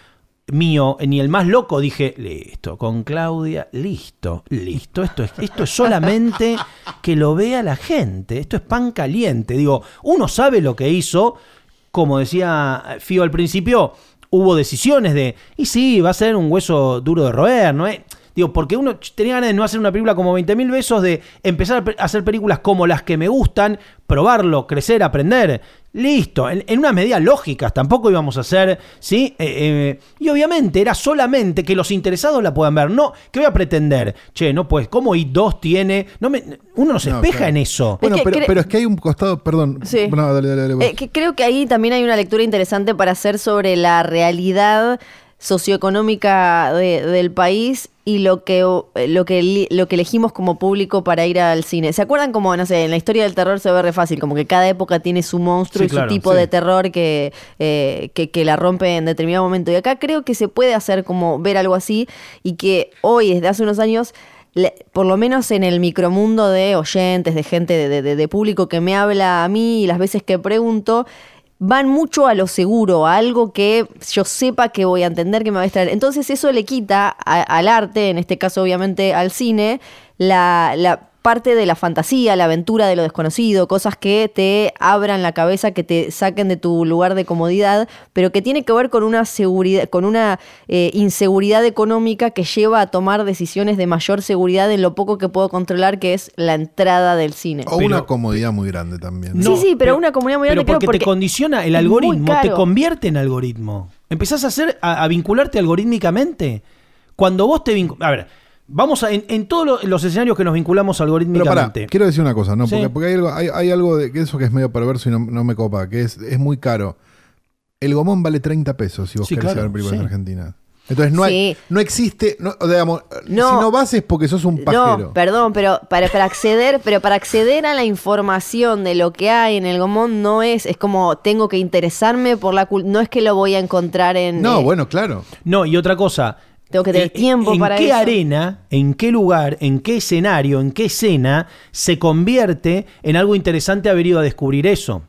mío, ni el más loco, dije, listo, con Claudia, listo, listo, esto es, esto es solamente que lo vea la gente, esto es pan caliente. Digo, uno sabe lo que hizo, como decía Fío al principio, hubo decisiones de, y sí, va a ser un hueso duro de roer, ¿no es? Digo, porque uno tenía ganas de no hacer una película como 20 mil besos, de empezar a pe- a hacer películas como las que me gustan, probarlo, crecer, aprender. Listo, en, en unas medidas lógicas, tampoco íbamos a hacer, ¿sí? Eh, eh, y obviamente era solamente que los interesados la puedan ver, no, que voy a pretender, che, no pues, ¿cómo I2 tiene? No me, uno no se No, espeja claro. en eso. Bueno, que pero, pero es que hay un costado, perdón. Sí. No, dale, dale, dale. Eh, que creo que ahí también hay una lectura interesante para hacer sobre la realidad socioeconómica de- del país y lo que, lo, que, lo que elegimos como público para ir al cine. ¿Se acuerdan como, no sé, en la historia del terror se ve re fácil, como que cada época tiene su monstruo Sí, y claro, su tipo sí. de terror que, eh, que, que la rompe en determinado momento? Y acá creo que se puede hacer como ver algo así y que hoy, desde hace unos años, le- por lo menos en el micromundo de oyentes, de gente, de, de- de público que me habla a mí y las veces que pregunto, van mucho a lo seguro, a algo que yo sepa que voy a entender que me va a extraer. Entonces eso le quita al arte, en este caso obviamente al cine, la, la parte de la fantasía, la aventura de lo desconocido, cosas que te abran la cabeza, que te saquen de tu lugar de comodidad, pero que tiene que ver con una seguridad, con una eh, inseguridad económica que lleva a tomar decisiones de mayor seguridad en lo poco que puedo controlar, que es la entrada del cine. O Pero- una comodidad muy grande también. Sí, sí, pero una comunidad muy Pero grande, creo, porque, te condiciona el algoritmo, te convierte en algoritmo. Empezás a hacer, a, a vincularte algorítmicamente. Cuando vos te vinculas. A ver, vamos a. En, en todos lo- los escenarios que nos vinculamos Pero pará, algorítmicamente. quiero decir una cosa, ¿no? Sí. Porque, porque hay algo, hay, hay algo de que eso que es medio perverso y no, no me copa, que es, es muy caro. El gomón vale 30 pesos si vos Sí, querés claro, ver películas sí. argentinas. Entonces no, hay, no existe, no, digamos, No. si no vas es porque sos un pajero. No, perdón, pero para, para acceder, pero para acceder a la información de lo que hay en el Gomón no es, es como tengo que interesarme por la cultura, no es que lo voy a encontrar en No, eh, bueno, claro. No, y otra cosa. Tengo que tener eh, tiempo ¿En para qué eso? arena, en qué lugar, en qué escenario, en qué escena se convierte en algo interesante haber ido a descubrir eso?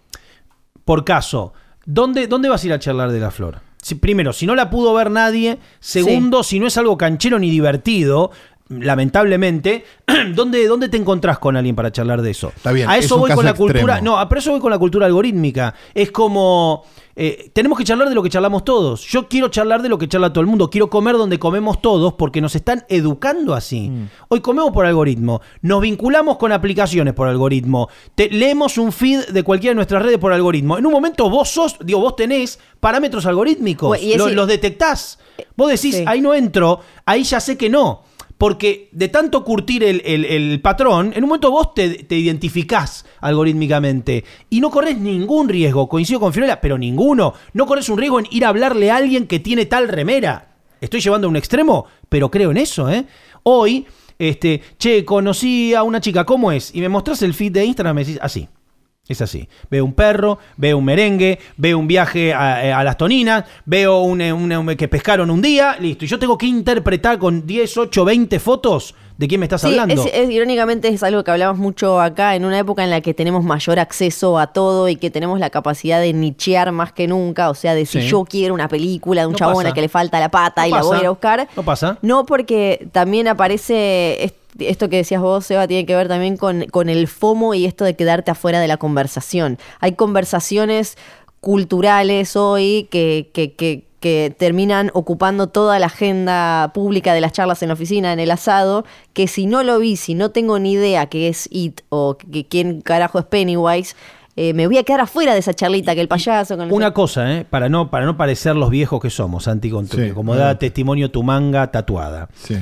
Por caso, ¿dónde, dónde vas a ir a charlar de la flor? Si- primero, si no la pudo ver nadie. Segundo, si no es algo canchero ni divertido, lamentablemente, ¿dónde, ¿dónde te encontrás con alguien para charlar de eso? Está bien, A es eso un voy caso con la cultura. No, a- pero eso voy con la cultura algorítmica. Es como. eh, tenemos que charlar de lo que charlamos todos. Yo quiero charlar de lo que charla todo el mundo. Quiero comer donde comemos todos porque nos están educando así. Mm. Hoy comemos por algoritmo. Nos vinculamos con aplicaciones por algoritmo. Te- leemos un feed de cualquiera de nuestras redes por algoritmo. En un momento vos sos, digo, vos tenés parámetros algorítmicos. Bueno, y es Lo- decir- los detectás. Vos decís, Sí. ahí no entro, ahí ya sé que no. Porque de tanto curtir el, el- patrón, en un momento vos te, te identificás algorítmicamente y no corres ningún riesgo. Coincido con Fiorella, pero ninguno. No corres un riesgo en ir a hablarle a alguien que tiene tal remera. Estoy llevando a un extremo, pero creo en eso, ¿eh? Hoy, este, che, conocí a una chica, ¿cómo es? Y me mostrás el feed de Instagram me decís así. Es así. Veo un perro, veo un merengue, veo un viaje a, eh, a las toninas, veo un, eh, un, eh, que pescaron un día, listo. Y yo tengo que interpretar con 10, 8, 20 fotos de quién me estás Sí, hablando. es, es- irónicamente es algo que hablamos mucho acá, en una época en la que tenemos mayor acceso a todo y que tenemos la capacidad de nichear más que nunca, o sea, de si Sí. yo quiero una película de un No chabón pasa. al que le falta la pata No y la voy a pasa. ir a buscar. No pasa. No, porque también aparece esto que decías vos, Seba, tiene que ver también con, con el FOMO y esto de quedarte afuera de la conversación. Hay conversaciones culturales hoy que, que, que- que terminan ocupando toda la agenda pública de las charlas en la oficina, en el asado, que si no lo vi, si no tengo ni idea qué es IT o que quién carajo es Pennywise, eh, me voy a quedar afuera de esa charlita que el payaso con el- Una cosa, ¿eh? Para no, para no parecer los viejos que somos, Santi, con tu- Sí, como da testimonio tu manga tatuada. Sí.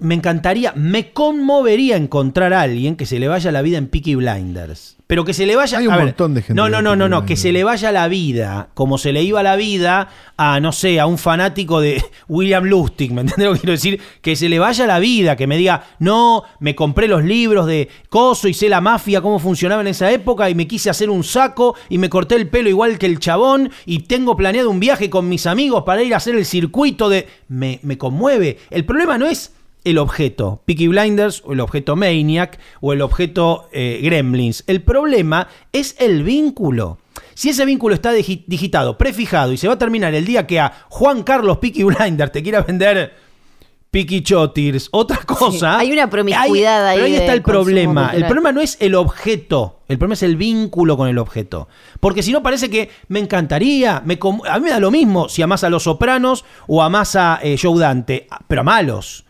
Me encantaría, me conmovería encontrar a alguien que se le vaya la vida en Peaky Blinders. Pero que se le vaya. Hay un a ver, montón de gente No, no, no, no, no. Que se le vaya la vida, como se le iba la vida a, no sé, a un fanático de William Lustig. ¿Me entiendes lo que quiero decir? Que se le vaya la vida, que me diga, no, me compré los libros de Coso y sé la mafia, cómo funcionaba en esa época y me quise hacer un saco y me corté el pelo igual que el chabón y tengo planeado un viaje con mis amigos para ir a hacer el circuito de. Me, me conmueve. El problema no es el objeto Peaky Blinders o el objeto Maniac o el objeto eh, Gremlins. El problema es el vínculo. Si ese vínculo está digi- digitado, prefijado y se va a terminar el día que a Juan Carlos Peaky Blinders te quiera vender Peaky Chotirs, otra cosa. hay una promiscuidad ahí Pero ahí está el problema. El problema no es el objeto. El problema es el vínculo con el objeto. Porque si no parece que me encantaría, me a mí me da lo mismo si amás a Los Sopranos o amás a eh, Joe Dante, pero a malos.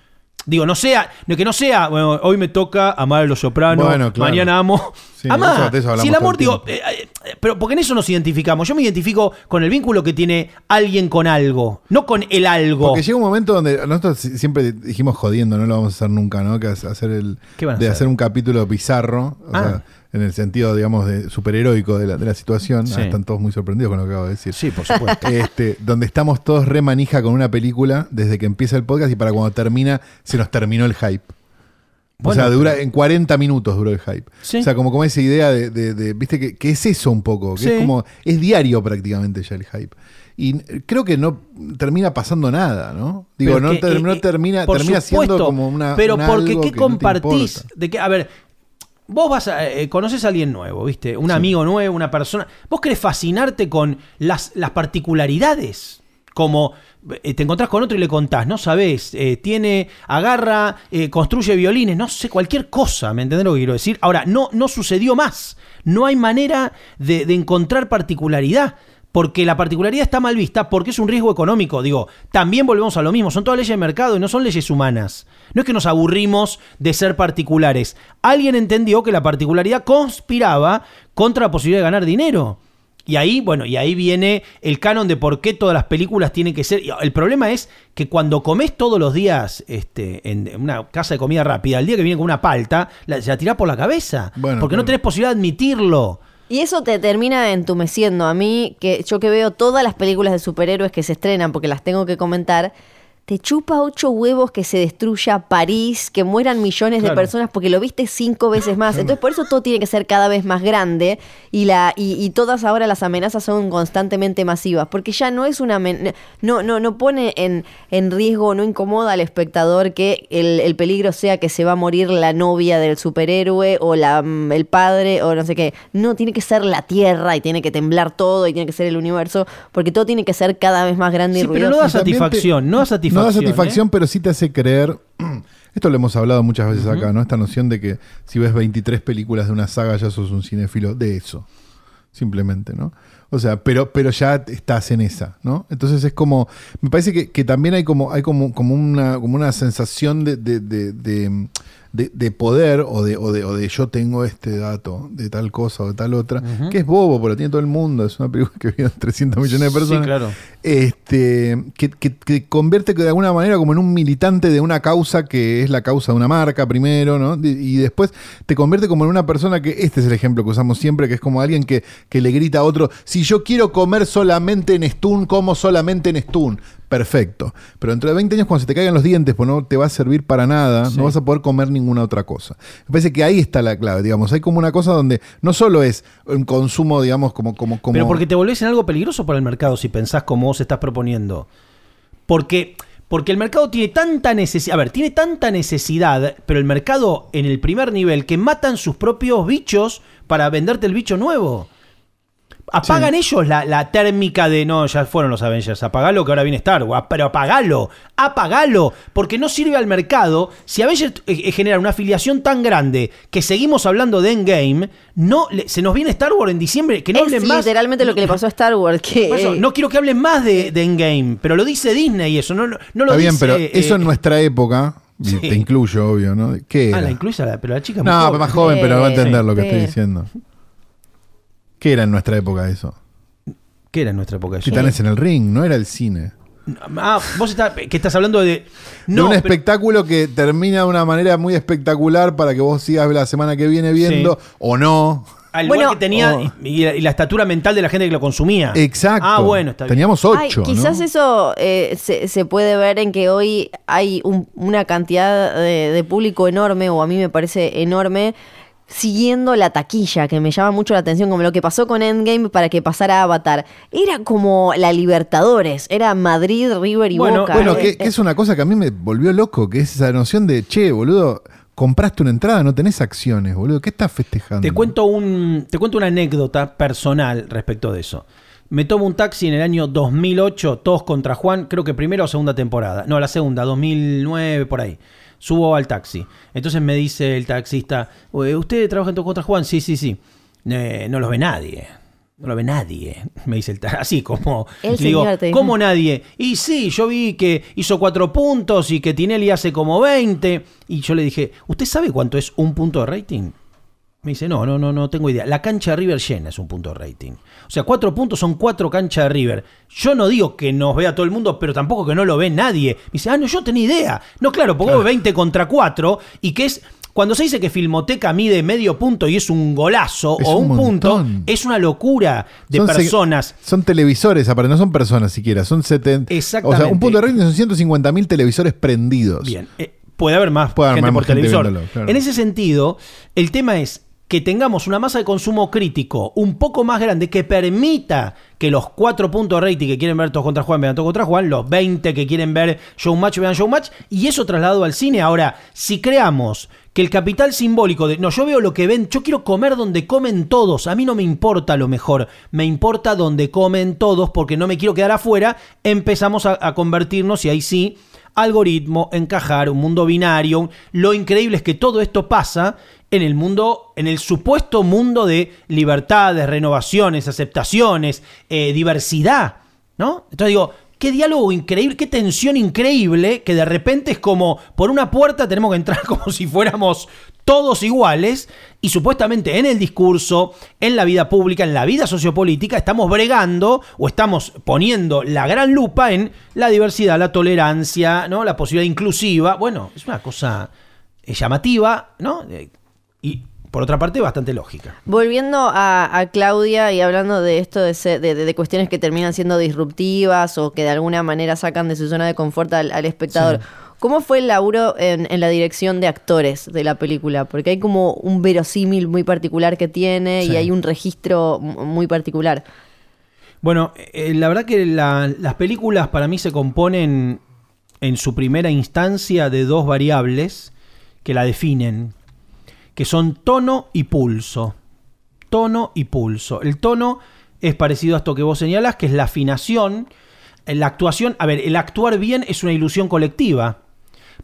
Digo, no sea, no, que no sea, bueno, hoy me toca amar a Los Sopranos, Bueno, claro. mañana amo. Sí, Amá. eso- si el amor, digo, eh, eh, pero porque en eso nos identificamos. Yo me identifico con el vínculo que tiene alguien con algo, no con el algo. Porque llega un momento donde nosotros si- siempre dijimos jodiendo, no lo vamos a hacer nunca, ¿no? Que hacer el ¿Qué van a de hacer? hacer un capítulo bizarro, o Ah. sea, en el sentido, digamos, de superheroico de la, de la situación. Sí. Ah, están todos muy sorprendidos con lo que acabo de decir. Sí, por supuesto. Este, donde estamos todos re manija con una película desde que empieza el podcast y para cuando termina, se nos terminó el hype. Bueno, o sea, dura, en 40 minutos duró el hype. Sí. O sea, como, como esa idea de, de- de- viste, que, que es eso un poco, que Sí. es como, es diario prácticamente ya el hype. Y creo que no termina pasando nada, ¿no? Digo, Pero no, que, ter- eh, no eh, termina, termina supuesto, siendo como una. Pero porque algo ¿qué que compartís? de qué, a ver, vos vas a, eh, conoces a alguien nuevo, ¿viste? Un amigo nuevo, una persona. Vos querés fascinarte con las, las particularidades. Como eh, te encontrás con otro y le contás, no sabés, eh, tiene, agarra, eh, construye violines, no sé, cualquier cosa, ¿me entendés lo que quiero decir? Ahora, no, no sucedió más. No hay manera de, de encontrar particularidad. Porque la particularidad está mal vista, porque es un riesgo económico. Digo, también volvemos a lo mismo. Son todas leyes de mercado y no son leyes humanas. No es que nos aburrimos de ser particulares. Alguien entendió que la particularidad conspiraba contra la posibilidad de ganar dinero. Y ahí, bueno, y ahí viene el canon de por qué todas las películas tienen que ser. El problema es que cuando comes todos los días este, en una casa de comida rápida, el día que viene con una palta, la, se la tirás por la cabeza. Bueno, porque no tenés posibilidad de admitirlo. Y eso te termina entumeciendo. A mí, que yo que veo todas las películas de superhéroes que se estrenan, porque las tengo que comentar, te chupa ocho huevos que se destruya París, que mueran millones Claro. de personas porque lo viste cinco veces más. Entonces, por eso todo tiene que ser cada vez más grande y, la, y, y todas ahora las amenazas son constantemente masivas, porque ya no es una... amen- No, no, no pone en, en riesgo, no incomoda al espectador que el, el peligro sea que se va a morir la novia del superhéroe o la, mm, el padre o no sé qué. No, tiene que ser la Tierra y tiene que temblar todo y tiene que ser el universo, porque todo tiene que ser cada vez más grande y Sí, pero ruidoso. no da satisfacción, no da satisfacción. No da satisfacción, ¿eh? pero sí te hace creer. Esto lo hemos hablado muchas veces acá, ¿no? Esta noción de que si ves 23 películas de una saga ya sos un cinéfilo de eso. Simplemente, ¿no? O sea, pero, pero ya estás en esa, ¿no? Entonces es como. Me parece que, que también hay como, hay como, como una, como una sensación de, de, de- de- de- de poder o de, o, de, o de yo tengo este dato de tal cosa o de tal otra, que es bobo, pero lo tiene todo el mundo. Es una película que vieron 300 millones de Sí, personas claro. Este, que, que- que convierte de alguna manera como en un militante de una causa que es la causa de una marca primero, ¿no? Y, después te convierte como en una persona que, este es el ejemplo que usamos siempre, que es como alguien que, que le grita a otro, si yo quiero comer solamente en Stun, como solamente en Stun. Perfecto. Pero dentro de 20 años cuando se te caigan los dientes, pues no te va a servir para nada, Sí. no vas a poder comer ninguna otra cosa. Me parece que ahí está la clave, digamos. Hay como una cosa donde no solo es un consumo, digamos, como... como, como Pero porque te volvés en algo peligroso para el mercado si pensás como vos estás proponiendo. Porque, porque el mercado tiene tanta necesidad. A ver, tiene tanta necesidad, pero el mercado en el primer nivel que matan sus propios bichos para venderte el bicho nuevo. Apagan ellos la, la térmica de no, ya fueron los Avengers, apagalo que ahora viene Star Wars, pero apagalo, apagalo, porque no sirve al mercado. Si Avengers eh, eh, genera una afiliación tan grande que seguimos hablando de Endgame, no, le- se nos viene Star Wars en diciembre, que no es hablen más. literalmente lo que le pasó a Star Wars. Que, eso, eh, no quiero que hablen más de, de Endgame, pero lo dice Disney eso, no, no, no lo Está bien, dice, pero eh, eso en nuestra época, sí. te incluyo, obvio, ¿no? ¿Qué Ah, era? la incluye, a la- pero la chica es muy No, joven. pero más joven, pero va a entender Sí, lo que estoy diciendo. ¿Qué era en nuestra época eso? ¿Qué era en nuestra época eso? Titanes en el ring, no era el cine. Ah, vos estás, que estás hablando de... de un pero- espectáculo que termina de una manera muy espectacular para que vos sigas la semana que viene viendo o no. al igual Bueno, que tenía oh. y, y la estatura mental de la gente que lo consumía. Exacto. Ah, bueno, está bien. Teníamos Ay, ocho. quizás ¿no? eso eh, se, se puede ver en que hoy hay un- una cantidad de, de público enorme, o a mí me parece enorme, siguiendo la taquilla, que me llama mucho la atención, como lo que pasó con Endgame para que pasara Avatar. Era como la Libertadores, era Madrid, River y Bueno, Boca. Bueno, Eh, que, eh, que es una cosa que a mí me volvió loco, que es esa noción de, che, boludo, compraste una entrada, no tenés acciones, boludo, ¿qué estás festejando? Te cuento, un, te cuento una anécdota personal respecto de eso. Me tomo un taxi en el año 2008, todos contra Juan, creo que primera o segunda temporada. No, la segunda, 2009, por ahí. Subo al taxi. Entonces me dice el taxista, "Oye, ¿usted trabaja en Todos contra Juan? Sí, sí, sí. "Eh, no lo ve nadie. No lo ve nadie, me dice el taxista. Así como. El digo. ¿cómo nadie? Y sí, yo vi que hizo cuatro puntos y que Tinelli hace como 20. Y yo le dije, ¿usted sabe cuánto es un punto de rating? Me dice, no, no, no, no tengo idea. La cancha de River llena es un punto de rating. O sea, cuatro puntos son cuatro canchas de River. Yo no digo que nos vea todo el mundo, pero tampoco que no lo ve nadie. Me dice, ah, no, yo tenía idea. No, claro, porque ves 20 contra 4 y que es Cuando se dice que Filmoteca mide medio punto y es un golazo Es o un un, punto, es una locura de Son personas. Son televisores, aparte, no son personas siquiera, son 70. O Exactamente. sea, un punto de rating son 150.000 televisores prendidos. Bien, eh, puede haber más Puede haber gente más por gente televisor. claro. En ese sentido, el tema es que tengamos una masa de consumo crítico un poco más grande que permita que los cuatro puntos de rating que quieren ver todos contra Juan vean todos contra Juan, los 20 que quieren ver Showmatch vean Showmatch, y eso trasladado al cine. Ahora, si creamos que el capital simbólico de, no, yo veo lo que ven, yo quiero comer donde comen todos, a mí no me importa lo mejor, me importa donde comen todos porque no me quiero quedar afuera, empezamos a, a convertirnos, y ahí sí, algoritmo, encajar, un mundo binario. Lo increíble es que todo esto pasa en el mundo, en el supuesto mundo de libertades, renovaciones, aceptaciones, eh, diversidad, ¿no? Entonces digo, qué diálogo increíble, qué tensión increíble, que de repente es como, por una puerta tenemos que entrar como si fuéramos todos iguales y supuestamente en el discurso, en la vida pública, en la vida sociopolítica, estamos bregando o estamos poniendo la gran lupa en la diversidad, la tolerancia, ¿no? La posibilidad inclusiva. Bueno, es una cosa eh, llamativa, ¿no? Eh, Y por otra parte, bastante lógica. Volviendo a, a Claudia y hablando de esto de, ser- de- de- de cuestiones que terminan siendo disruptivas o que de alguna manera sacan de su zona de confort al, al espectador. ¿Cómo fue el laburo en, en la dirección de actores de la película? Porque hay como un verosímil muy particular que tiene Sí. y hay un registro mu- muy particular. Bueno, eh, la verdad que la- las películas para mí se componen en su primera instancia de dos variables que la definen, que son tono y pulso. Tono y pulso. El tono es parecido a esto que vos señalás, que es la afinación. La actuación, a ver, el actuar bien es una ilusión colectiva.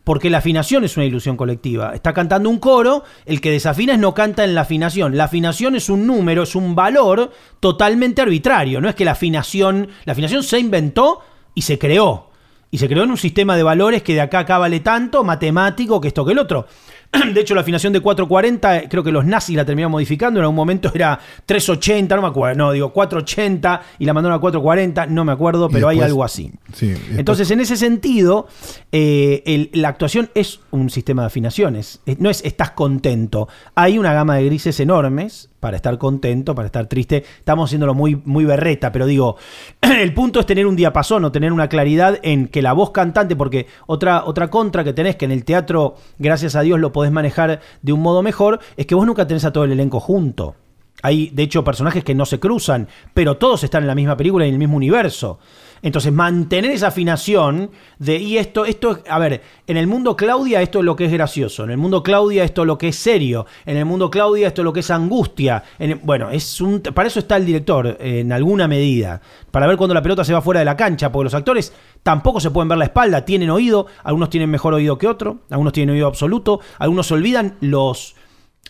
Porque la afinación es una ilusión colectiva. Está cantando un coro, el que desafina es no canta en la afinación. La afinación es un número, es un valor totalmente arbitrario. No es que la afinación, la afinación se inventó y se creó. Y se creó en un sistema de valores que de acá acá vale tanto, matemático, que esto que el otro. De hecho, la afinación de 440, eh, creo que los nazis la terminaron modificando. En algún momento era 380, no me acuerdo. No, digo 480 y la mandaron a 440, no me acuerdo, pero hay algo así. Sí, y después- Entonces, en ese sentido, eh, el- la actuación es un sistema de afinaciones. No es estás contento. Hay una gama de grises enormes para estar contento, para estar triste. Estamos haciéndolo muy, muy berreta, pero digo, el punto es tener un diapasón o tener una claridad en que la voz cantante, porque otra, otra contra que tenés, que en el teatro, gracias a Dios, lo podés manejar de un modo mejor, es que vos nunca tenés a todo el elenco junto. Hay, de hecho, personajes que no se cruzan, pero todos están en la misma película y en el mismo universo. Entonces, mantener esa afinación de, y esto, esto, es- a ver, en el mundo Claudia esto es lo que es gracioso, en el mundo Claudia esto es lo que es serio, en el mundo Claudia esto es lo que es angustia. En bueno, es un, para eso está el director, eh, en alguna medida, para ver cuando la pelota se va fuera de la cancha, porque los actores tampoco se pueden ver la espalda, tienen oído, algunos tienen mejor oído que otro, algunos tienen oído absoluto, algunos se olvidan los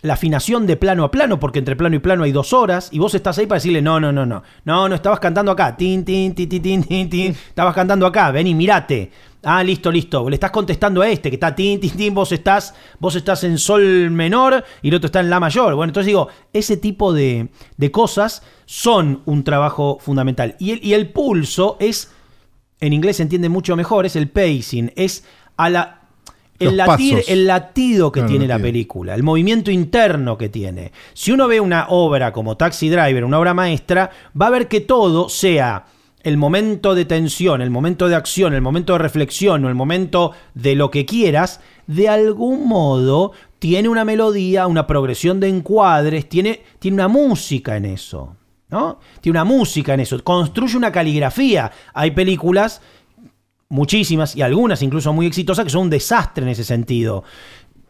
la afinación de plano a plano, porque entre plano y plano hay dos horas, y vos estás ahí para decirle, no, no, no, no, no, no, estabas cantando acá, tin, tin, tin, tin, tin, tin, tin, estabas cantando acá, ven y mirate. Ah, listo, listo. Le estás contestando a este que está tin, tin, tin, vos estás, vos estás en sol menor y el otro está en la mayor. Bueno, entonces digo, ese tipo de, de cosas son un trabajo fundamental. Y el, y el pulso es, en inglés se entiende mucho mejor, es el pacing, es a la... El, latir, latido que Claro, tiene la película, el movimiento interno que tiene. Si uno ve una obra como Taxi Driver, una obra maestra, va a ver que todo sea el momento de tensión, el momento de acción, el momento de reflexión o el momento de lo que quieras, de algún modo tiene una melodía, una progresión de encuadres, tiene, tiene una música en eso. ¿no? Tiene una música en eso, construye una caligrafía. Hay películas muchísimas y algunas incluso muy exitosas que son un desastre en ese sentido.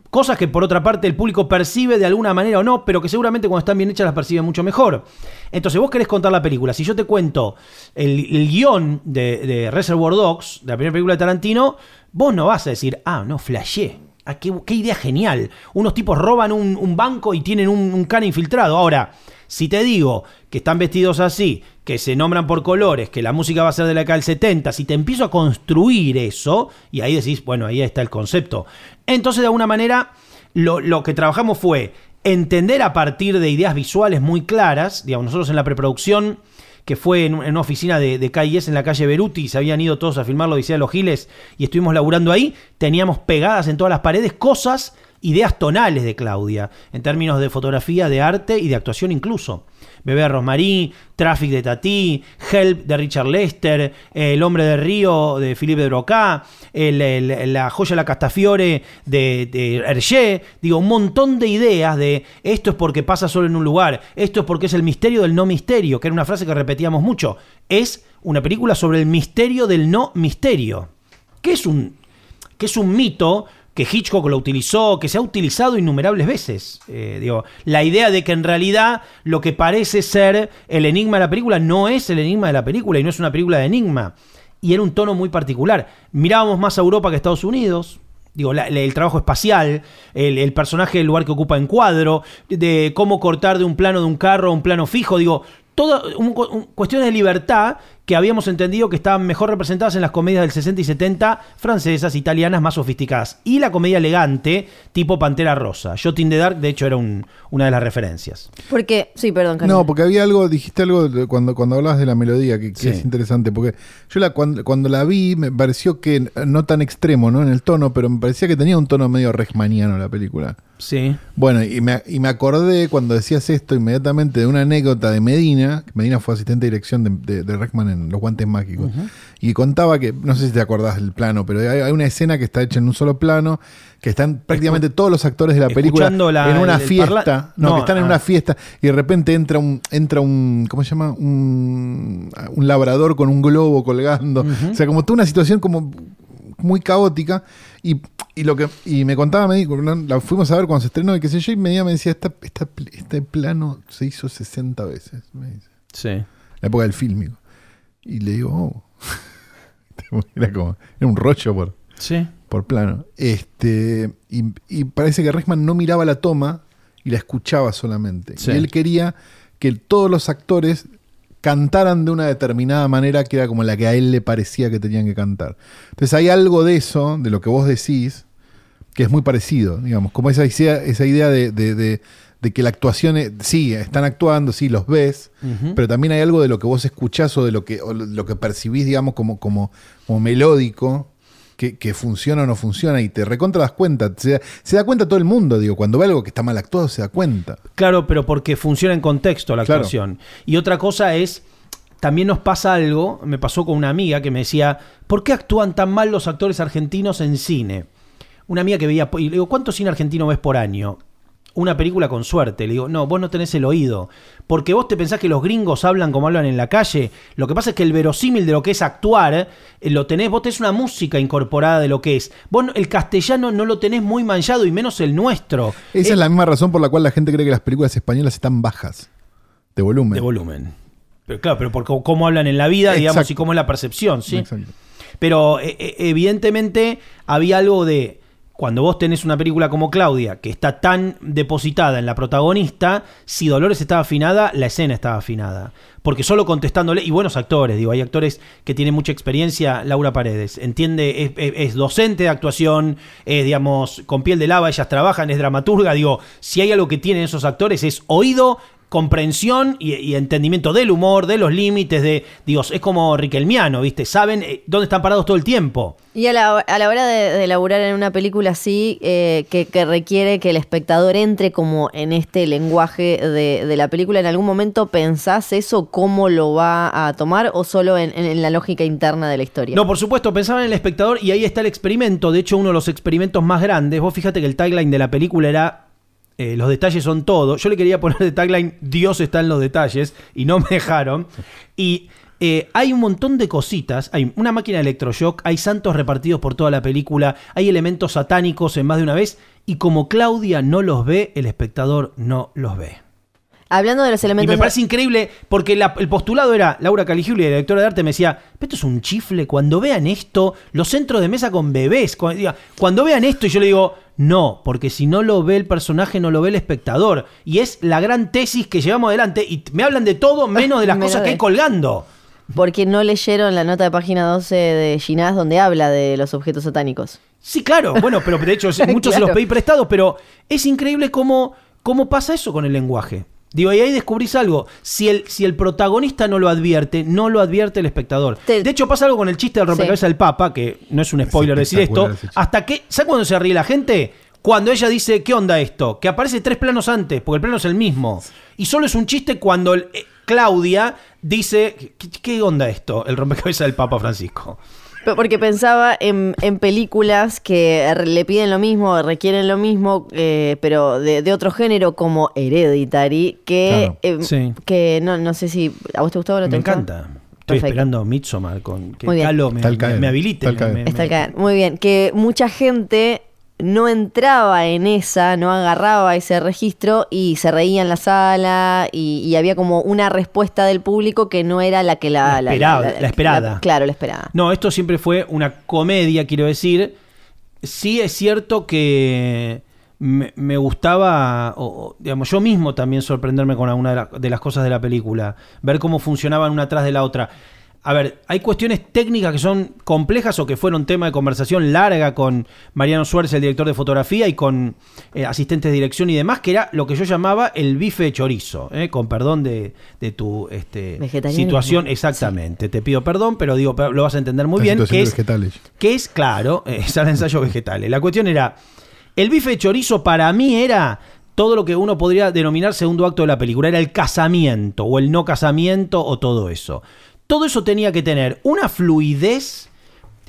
Cosas que por otra parte el público percibe de alguna manera o no, pero que seguramente cuando están bien hechas las percibe mucho mejor. Entonces vos querés contar la película. Si yo te cuento el, guion de, de Reservoir Dogs, de la primera película de Tarantino, vos no vas a decir, ah, no, flashé. Qué, idea genial. Unos tipos roban un, banco y tienen un, un can infiltrado. Ahora, si te digo que están vestidos así, que se nombran por colores, que la música va a ser de la década del 70, si te empiezo a construir eso, y ahí decís, bueno, ahí está el concepto. Entonces, de alguna manera, lo, lo que trabajamos fue entender a partir de ideas visuales muy claras, digamos, nosotros en la preproducción que fue en, un- en una oficina de, de KIS en la calle Beruti, se habían ido todos a filmar la Odisea de los Giles y estuvimos laburando ahí, teníamos pegadas en todas las paredes cosas ideas tonales de Claudia, en términos de fotografía, de arte y de actuación incluso. Bebé de Rosmarí, Traffic de Tati, Help de Richard Lester, El hombre de Río de Philippe de Broca, La joya la Castafiore de, de Hergé. Digo, un montón de ideas de esto es porque pasa solo en un lugar, esto es porque es el misterio del no misterio, que era una frase que repetíamos mucho. Es una película sobre el misterio del no misterio. Que es un, que es un mito que Hitchcock lo utilizó, que se ha utilizado innumerables veces. Eh, digo, la idea de que en realidad lo que parece ser el enigma de la película no es el enigma de la película y no es una película de enigma. Y era un tono muy particular. Mirábamos más a Europa que a Estados Unidos. Digo, la- el trabajo espacial, el, el personaje del lugar que ocupa en cuadro, de cómo cortar de un plano de un carro a un plano fijo. Digo, todo un- un- cuestiones de libertad que habíamos entendido que estaban mejor representadas en las comedias del 60 y 70 francesas, italianas, más sofisticadas. Y la comedia elegante, tipo Pantera Rosa. Shot in the Dark, de hecho, era un- una de las referencias. Porque, sí, perdón, Carlos. No, porque había algo, dijiste algo de- cuando, cuando hablabas de la melodía, que, que Sí. es interesante, porque yo la, cuando, cuando la vi me pareció que no tan extremo, ¿no? En el tono, pero me parecía que tenía un tono medio rechmaniano la película. Sí. Bueno, y me, y me acordé cuando decías esto inmediatamente de una anécdota de Medina, Medina fue asistente de dirección de, de, de en Los Guantes Mágicos, y contaba que, no sé si te acordás del plano, pero hay, hay una escena que está hecha en un solo plano, que están prácticamente todos los actores de la película la- en una el- el fiesta, no, que están en ah. una fiesta, y de repente entra un, entra un, ¿cómo se llama? Un, un labrador con un globo colgando, o sea, como toda una situación como muy caótica y, y lo que y me contaba me dijo, la fuimos a ver cuando se estrenó y qué sé yo y me, me decía esta, esta- este plano se hizo 60 veces me dice, Sí. en la época del fílmico y le digo oh. era como era un rollo por, Sí. por plano este y, y parece que Reichman no miraba la toma y la escuchaba solamente Sí. y él quería que todos los actores cantaran de una determinada manera que era como la que a él le parecía que tenían que cantar. Entonces hay algo de eso, de lo que vos decís, que es muy parecido, digamos, como esa idea, esa idea de, de- de- de que la actuación, es- sí, están actuando, sí, los ves, pero también hay algo de lo que vos escuchás o de lo que, o lo lo que percibís, digamos, como, como, como melódico, que, que funciona o no funciona, y te recontra das cuenta. Se, da- se da cuenta todo el mundo, digo, cuando ve algo que está mal actuado, se da cuenta. Claro, pero porque funciona en contexto la Claro. actuación. Y otra cosa es, también nos pasa algo, me pasó con una amiga que me decía, ¿por qué actúan tan mal los actores argentinos en cine? Una amiga que veía, y le digo, ¿cuánto cine argentino ves por año? Una película con suerte. Le digo, no, vos no tenés el oído. Porque vos te pensás que los gringos hablan como hablan en la calle. Lo que pasa es que el verosímil de lo que es actuar, eh, lo tenés, vos tenés una música incorporada de lo que es. Vos el castellano no lo tenés muy manchado y menos el nuestro. Esa Eh, es la misma razón por la cual la gente cree que las películas españolas están bajas de volumen. De volumen. Pero claro, pero por cómo, hablan en la vida, digamos, y cómo es la percepción, ¿sí? Exacto. Pero eh, eh, evidentemente había algo de. Cuando vos tenés una película como Claudia, que está tan depositada en la protagonista, si Dolores estaba afinada, la escena estaba afinada. Porque solo contestándole, y buenos actores, digo, hay actores que tienen mucha experiencia, Laura Paredes, entiende, es, docente de actuación, es, digamos, con piel de lava, ellas trabajan, es dramaturga, digo, si hay algo que tienen esos actores es oído, comprensión y, y entendimiento del humor, de los límites, de, digo, es como Riquelmiano, ¿viste? Saben eh, dónde están parados todo el tiempo. Y a la, a la hora de, de laburar en una película así, eh, que, que requiere que el espectador entre como en este lenguaje de, de la película, ¿en algún momento pensás eso, cómo lo va a tomar o solo en, en- en la lógica interna de la historia? No, por supuesto, pensaban en el espectador y ahí está el experimento. De hecho, uno de los experimentos más grandes. Vos fíjate que el tagline de la película era. Eh, los detalles son todo. Yo le quería poner de tagline Dios está en los detalles y no me dejaron. Y eh, hay un montón de cositas. Hay una máquina de electroshock, hay santos repartidos por toda la película, hay elementos satánicos en más de una vez. Y como Claudia no los ve, el espectador no los ve. Hablando de los Y elementos... me parece increíble porque la- el postulado era, Laura Caligiuli, la directora de arte, me decía, "Pero esto es un chifle, cuando vean esto, los centros de mesa con bebés, cu- diga, cuando vean esto, y yo le digo, no, porque si no lo ve el personaje, no lo ve el espectador. Y es la gran tesis que llevamos adelante y me hablan de todo menos de las cosas que hay colgando. Porque no leyeron la nota de página 12 de Ginás donde habla de los objetos satánicos. Sí, claro, bueno, pero de hecho muchos se los pedí prestados, pero es increíble cómo, cómo pasa eso con el lenguaje. Digo, y ahí descubrís algo. Si el, si el protagonista no lo advierte, no lo advierte el espectador. Te- De hecho, pasa algo con el chiste del rompecabezas del Papa, que no es un spoiler decir esto. Hasta que. ¿Sabes cuándo se ríe la gente? cuando ella dice, ¿qué onda esto? Que aparece tres planos antes, porque el plano es el mismo. Y solo es un chiste cuando el- eh, Claudia dice, ¿qué, qué onda esto? El rompecabezas del Papa Francisco. Pero Porque pensaba en, en películas que le piden lo mismo, requieren lo mismo, eh, pero de, de otro género como Hereditary, que, Claro. eh, Sí. que no, no sé si a vos te gustó o no te Me gustó? encanta. Estoy Perfecto. esperando Midsommar con que Muy bien. Calo me, me- me habilite. Está al me- caer. me- Está me- al caer. Muy bien, que mucha gente no entraba en esa, no agarraba ese registro y se reía en la sala y, y había como una respuesta del público que no era la que la... La esperada, la esperada. claro, la esperada. No, esto siempre fue una comedia, quiero decir. Sí es cierto que me, me gustaba, o- digamos, yo mismo también sorprenderme con alguna de, de las cosas de la película, ver cómo funcionaban una tras de la otra. A ver, hay cuestiones técnicas que son complejas o que fueron tema de conversación larga con Mariano Suárez, el director de fotografía, y con eh, asistentes de dirección y demás, que era lo que yo llamaba el bife de chorizo, eh, con perdón de, de tu este, situación. Exactamente, te pido perdón, pero digo, lo vas a entender muy La bien, situación que de es, vegetales. que es claro, eh, sale ensayo vegetales. La cuestión era, el bife de chorizo para mí era todo lo que uno podría denominar segundo acto de la película, era el casamiento o el no casamiento o todo eso. Todo eso tenía que tener una fluidez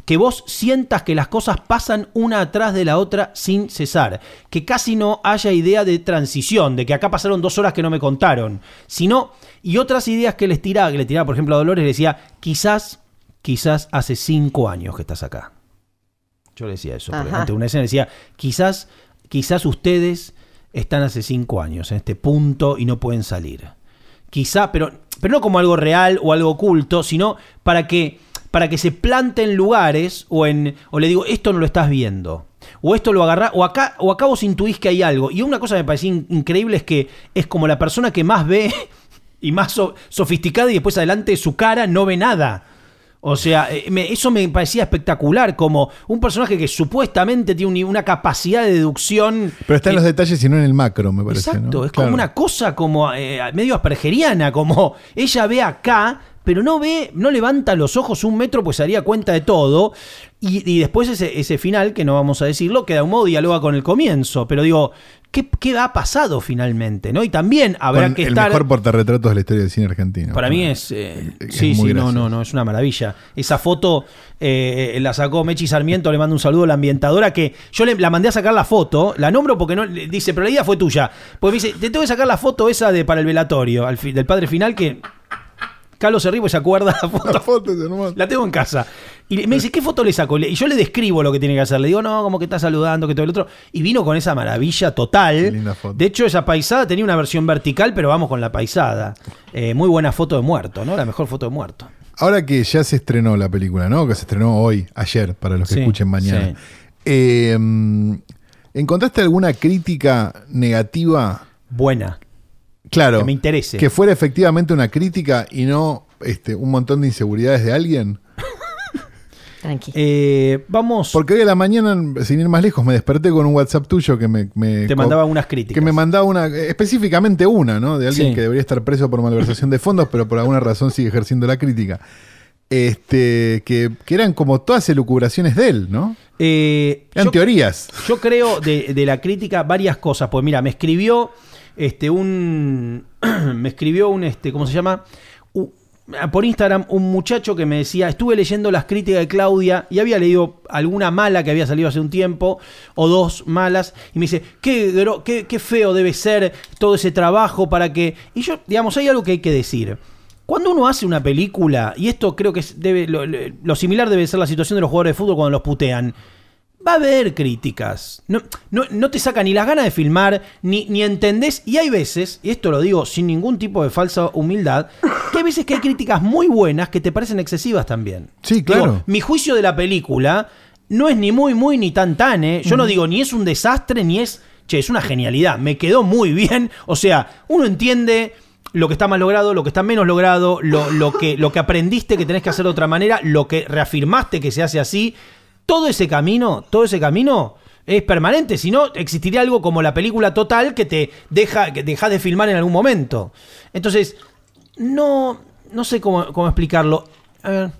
que vos sientas que las cosas pasan una atrás de la otra sin cesar, que casi no haya idea de transición, de que acá pasaron dos horas que no me contaron, sino, y otras ideas que les tiraba, que le tiraba, por ejemplo, a Dolores, le decía, quizás, quizás hace cinco años que estás acá. Yo le decía eso, ante una escena decía, quizás, quizás ustedes están hace cinco años en este punto y no pueden salir. Quizá, pero, pero no como algo real o algo oculto, sino para que, para que se planten lugares o en. O le digo, esto no lo estás viendo. O esto lo agarrá, o acá, o acá vos intuís que hay algo. Y una cosa que me parecía in- increíble es que es como la persona que más ve y más so- sofisticada y después adelante de su cara no ve nada. O sea, eh, me- eso me parecía espectacular, como un personaje que supuestamente tiene un- una capacidad de deducción. Pero está en los detalles y no en el macro, me parece. Exacto, ¿no? es Claro. como una cosa como eh, medio aspergeriana, como ella ve acá, pero no ve, no levanta los ojos un metro, pues se daría cuenta de todo. Y, y después ese, ese final, que no vamos a decirlo, que de un modo dialoga con el comienzo. Pero digo, ¿qué, qué ha pasado finalmente? ¿no? Y también habrá Con que el estar. mejor portarretratos de la historia del cine argentino. Para mí es. eh, Es sí, sí, no, no, no, es una maravilla. Esa foto eh, la sacó Mechi Sarmiento, le mando un saludo a la ambientadora que yo le, la mandé a sacar la foto, la nombro porque no dice, pero la idea fue tuya. Pues me dice, te tengo que sacar la foto esa de para el velatorio, al fi- del padre final, que Carlos se ríe porque se acuerda la foto. La foto es. La tengo en casa. Y me dice, ¿qué foto le saco? Y yo le describo lo que tiene que hacer. Le digo, no, como que está saludando, que todo el otro. Y vino con esa maravilla total. Qué linda foto. De hecho, esa paisada tenía una versión vertical, pero vamos con la paisada. Eh, muy buena foto de muerto, ¿no? La mejor foto de muerto. Ahora que ya se estrenó la película, ¿no? Que se estrenó hoy, ayer, para los que Sí, escuchen mañana. sí. Eh, ¿Encontraste alguna crítica negativa? Buena. Claro. Que me interese. Que fuera efectivamente una crítica y no este, un montón de inseguridades de alguien. Tranqui. Eh, vamos. Porque hoy a la mañana, sin ir más lejos, me desperté con un WhatsApp tuyo que me, me Te mandaba unas críticas. Que me mandaba una, específicamente una, ¿no? De alguien Sí. que debería estar preso por malversación de fondos, pero por alguna razón sigue ejerciendo la crítica. Este, que, que eran como todas elucubraciones de él, ¿no? Eh, Eran yo- teorías. Yo creo de, de la crítica varias cosas. Pues mira, me escribió este un. me escribió un este. ¿Cómo se llama? Por Instagram un muchacho que me decía, estuve leyendo las críticas de Claudia y había leído alguna mala que había salido hace un tiempo, o dos malas, y me dice, qué, qué, qué feo debe ser todo ese trabajo para que... Y yo, digamos, hay algo que hay que decir. Cuando uno hace una película, y esto creo que debe, lo similar debe ser la situación de los jugadores de fútbol cuando los putean, va a haber críticas. No, no, no te saca ni las ganas de filmar, ni, ni entendés. Y hay veces, y esto lo digo sin ningún tipo de falsa humildad, que hay veces que hay críticas muy buenas que te parecen excesivas también. Sí, Digo, claro. mi juicio de la película no es ni muy, muy, ni tan, tan, ¿eh? Yo no digo ni es un desastre, ni es, che, es una genialidad. Me quedó muy bien. O sea, uno entiende lo que está más logrado, lo que está menos logrado, lo, lo que, lo que aprendiste que tenés que hacer de otra manera, lo que reafirmaste que se hace así. Todo ese camino, todo ese camino es permanente. Si no, existiría algo como la película total que te deja, que dejas de filmar en algún momento. Entonces, no, no sé cómo, cómo explicarlo. A ver.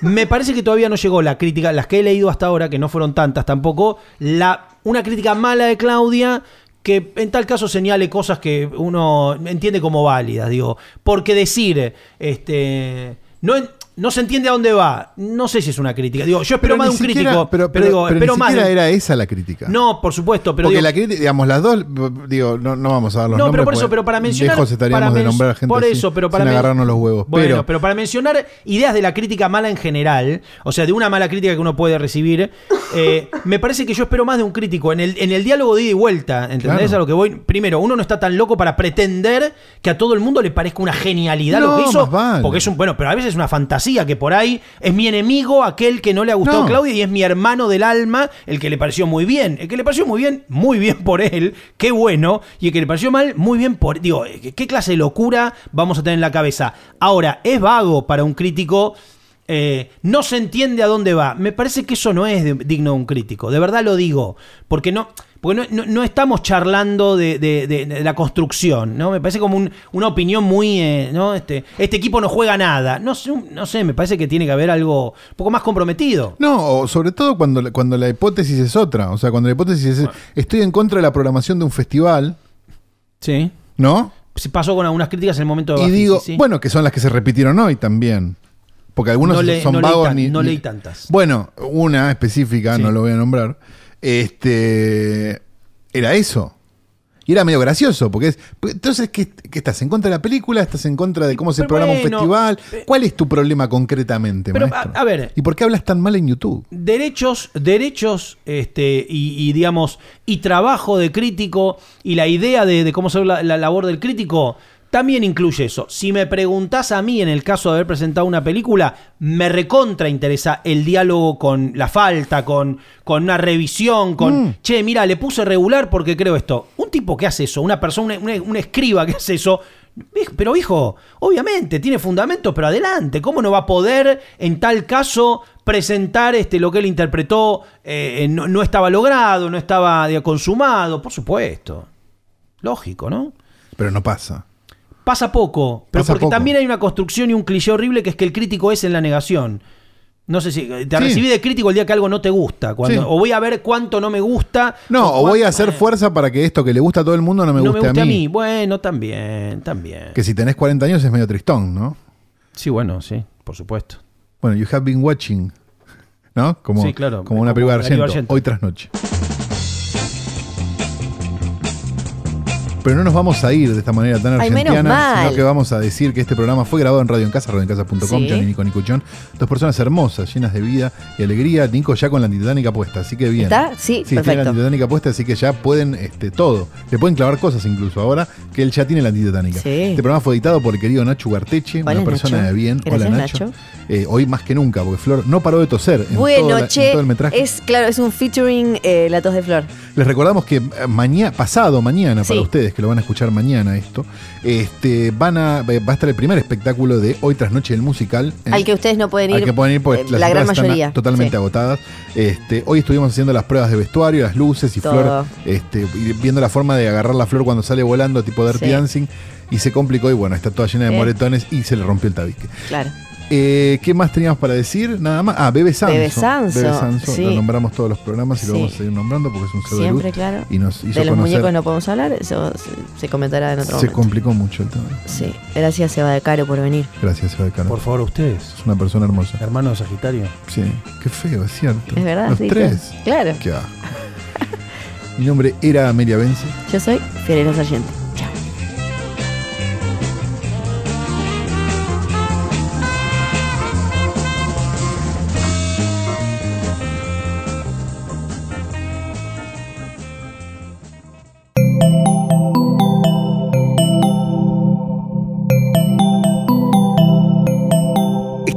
Me parece que todavía no llegó la crítica, las que he leído hasta ahora, que no fueron tantas tampoco, la, una crítica mala de Claudia que en tal caso señale cosas que uno entiende como válidas, digo, porque decir, este, no, no se entiende a dónde va, no sé si es una crítica, digo, yo espero Pero más de un siquiera- crítico, Pero, pero, digo, pero espero ni más siquiera de- era esa la crítica. No, por supuesto, pero Porque digo, la crítica, digamos, las dos, digo, no, no vamos a dar los No, nombres. pero por eso, pero para mencionar. Lejos estaríamos para de nombrar a gente Por eso, pero para sin men- agarrarnos los huevos. Bueno, pero, pero, para mencionar ideas de la crítica mala en general, o sea, de una mala crítica que uno puede recibir, eh, me parece que yo espero más de un crítico. En el, en el diálogo de ida y vuelta, ¿entendés? Claro. A lo que voy. Primero, uno no está tan loco para pretender que a todo el mundo le parezca una genialidad No, lo que hizo. vale. Porque es un. Bueno, pero a veces es una fantasía que por ahí es mi enemigo aquel que no le ha gustado No. Claudia y es mi hermano del alma el que le pareció muy bien. El que le pareció muy bien, muy bien por él, qué bueno. Y el que le pareció mal, muy bien por. Digo, ¿qué, qué clase de locura vamos a tener en la cabeza? Ahora, es vago para un crítico. Eh, no se entiende a dónde va. Me parece que eso no es de- digno de un crítico. De verdad lo digo. Porque no, porque no, no- no estamos charlando de, de- la construcción. ¿no? Me parece como un- una opinión muy. eh, ¿no? este, este equipo no juega nada. No, no sé, me parece que tiene que haber algo un poco más comprometido. No, sobre todo cuando, la- cuando la hipótesis es otra. O sea, cuando la hipótesis es estoy en contra de la programación de un festival, Sí. ¿no? Se pasó con algunas críticas en el momento de Y digo, sí. bueno, que son las que se repitieron hoy también. Porque algunos No le- son no vagos ni. no leí tantas. Bueno, una específica, Sí. no lo voy a nombrar. Este. Era eso. Y era medio gracioso, porque es. Entonces, ¿qué, qué estás? ¿En contra de la película? ¿Estás en contra de cómo se Pero programa un festival? eh, ¿Cuál es tu problema concretamente, Pero, maestro? a- a ver. ¿Y por qué hablas tan mal en YouTube? derechos, derechos, este, y, y, digamos, y trabajo de crítico, y la idea de, de cómo ser la, la labor del crítico, también incluye eso. Si me preguntás a mí, en el caso de haber presentado una película, me recontra interesa el diálogo con la falta, con, con una revisión, con, Mm. che, mira, le puse regular porque creo esto. Un tipo que hace eso, una persona, un, un escriba que hace eso, Pero hijo, obviamente tiene fundamentos, pero adelante. ¿Cómo no va a poder, en tal caso, presentar este, lo que él interpretó eh, no, no estaba logrado, no estaba consumado? Por supuesto. Lógico, ¿no? Pero no pasa. Pasa poco, pero Pasa porque poco. también hay una construcción y un cliché horrible que es que el crítico es en la negación. No sé si te Sí. recibí de crítico el día que algo no te gusta. Cuando, Sí. O voy a ver cuánto no me gusta. No, o voy a hacer eh, fuerza para que esto que le gusta a todo el mundo no me no guste, me gusta a mí. Bueno, también, también. Que si tenés 40 años es medio tristón, ¿no? Sí, bueno, sí, por supuesto. Bueno, you have been watching. ¿No? Como, Sí, claro. como una Como película de Argento. hoy tras noche. Pero no nos vamos a ir de esta manera tan Ay, menos argentina, mal. sino que vamos a decir que este programa fue grabado en Radio en Casa, radioencasa.com, Sí. John y Nico Nicuchón. Dos personas hermosas, llenas de vida y alegría. Nico ya con la antitetánica puesta, así que bien. ¿Está? Sí, tiene la perfecto. antitetánica puesta, así que ya pueden este, todo. Le pueden clavar cosas incluso ahora que él ya tiene la antitetánica. Sí. Este programa fue editado por el querido Nacho Ugarteche, Hola, una persona Nacho. de bien. Gracias, Hola Nacho. Nacho. Eh, hoy más que nunca, porque Flor no paró de toser en, todo, Bueno, en che, todo el metraje. es claro, es un featuring eh, La tos de flor. Les recordamos que mañana, pasado mañana, para Sí. ustedes que lo van a escuchar mañana esto, este, van a, eh, va a estar el primer espectáculo de Hoy tras Noche del musical. ¿eh? Al que ustedes no pueden ir. Al que pueden ir porque eh, las la gran están mayoría. totalmente Sí. agotadas. Este, hoy estuvimos haciendo las pruebas de vestuario, las luces y Todo. Flor este, y viendo la forma de agarrar la flor cuando sale volando, tipo Dirty Sí. Dancing. Y se complicó y bueno, está toda llena de moretones y se le rompió el tabique. Claro. Eh, ¿Qué más teníamos para decir? Nada más. Ah, Bebe Sanso. Bebe Sanso, Bebe Sanso. sí. Lo nombramos todos los programas y lo Sí. vamos a seguir nombrando porque es un ser de Siempre, luz. claro. Y nos hizo De los conocer. muñecos no podemos hablar, eso se, se comentará en otro Se momento. complicó mucho el tema. Sí, gracias Seba de Caro por venir. Gracias, Eva de Caro. Por favor, ustedes, Es una persona hermosa. hermano de Sagitario. Sí, qué feo, es cierto. Es verdad, Los sí, tres. Claro. Qué. Mi nombre era Amelia Vence. Yo soy Fiorella Sargento.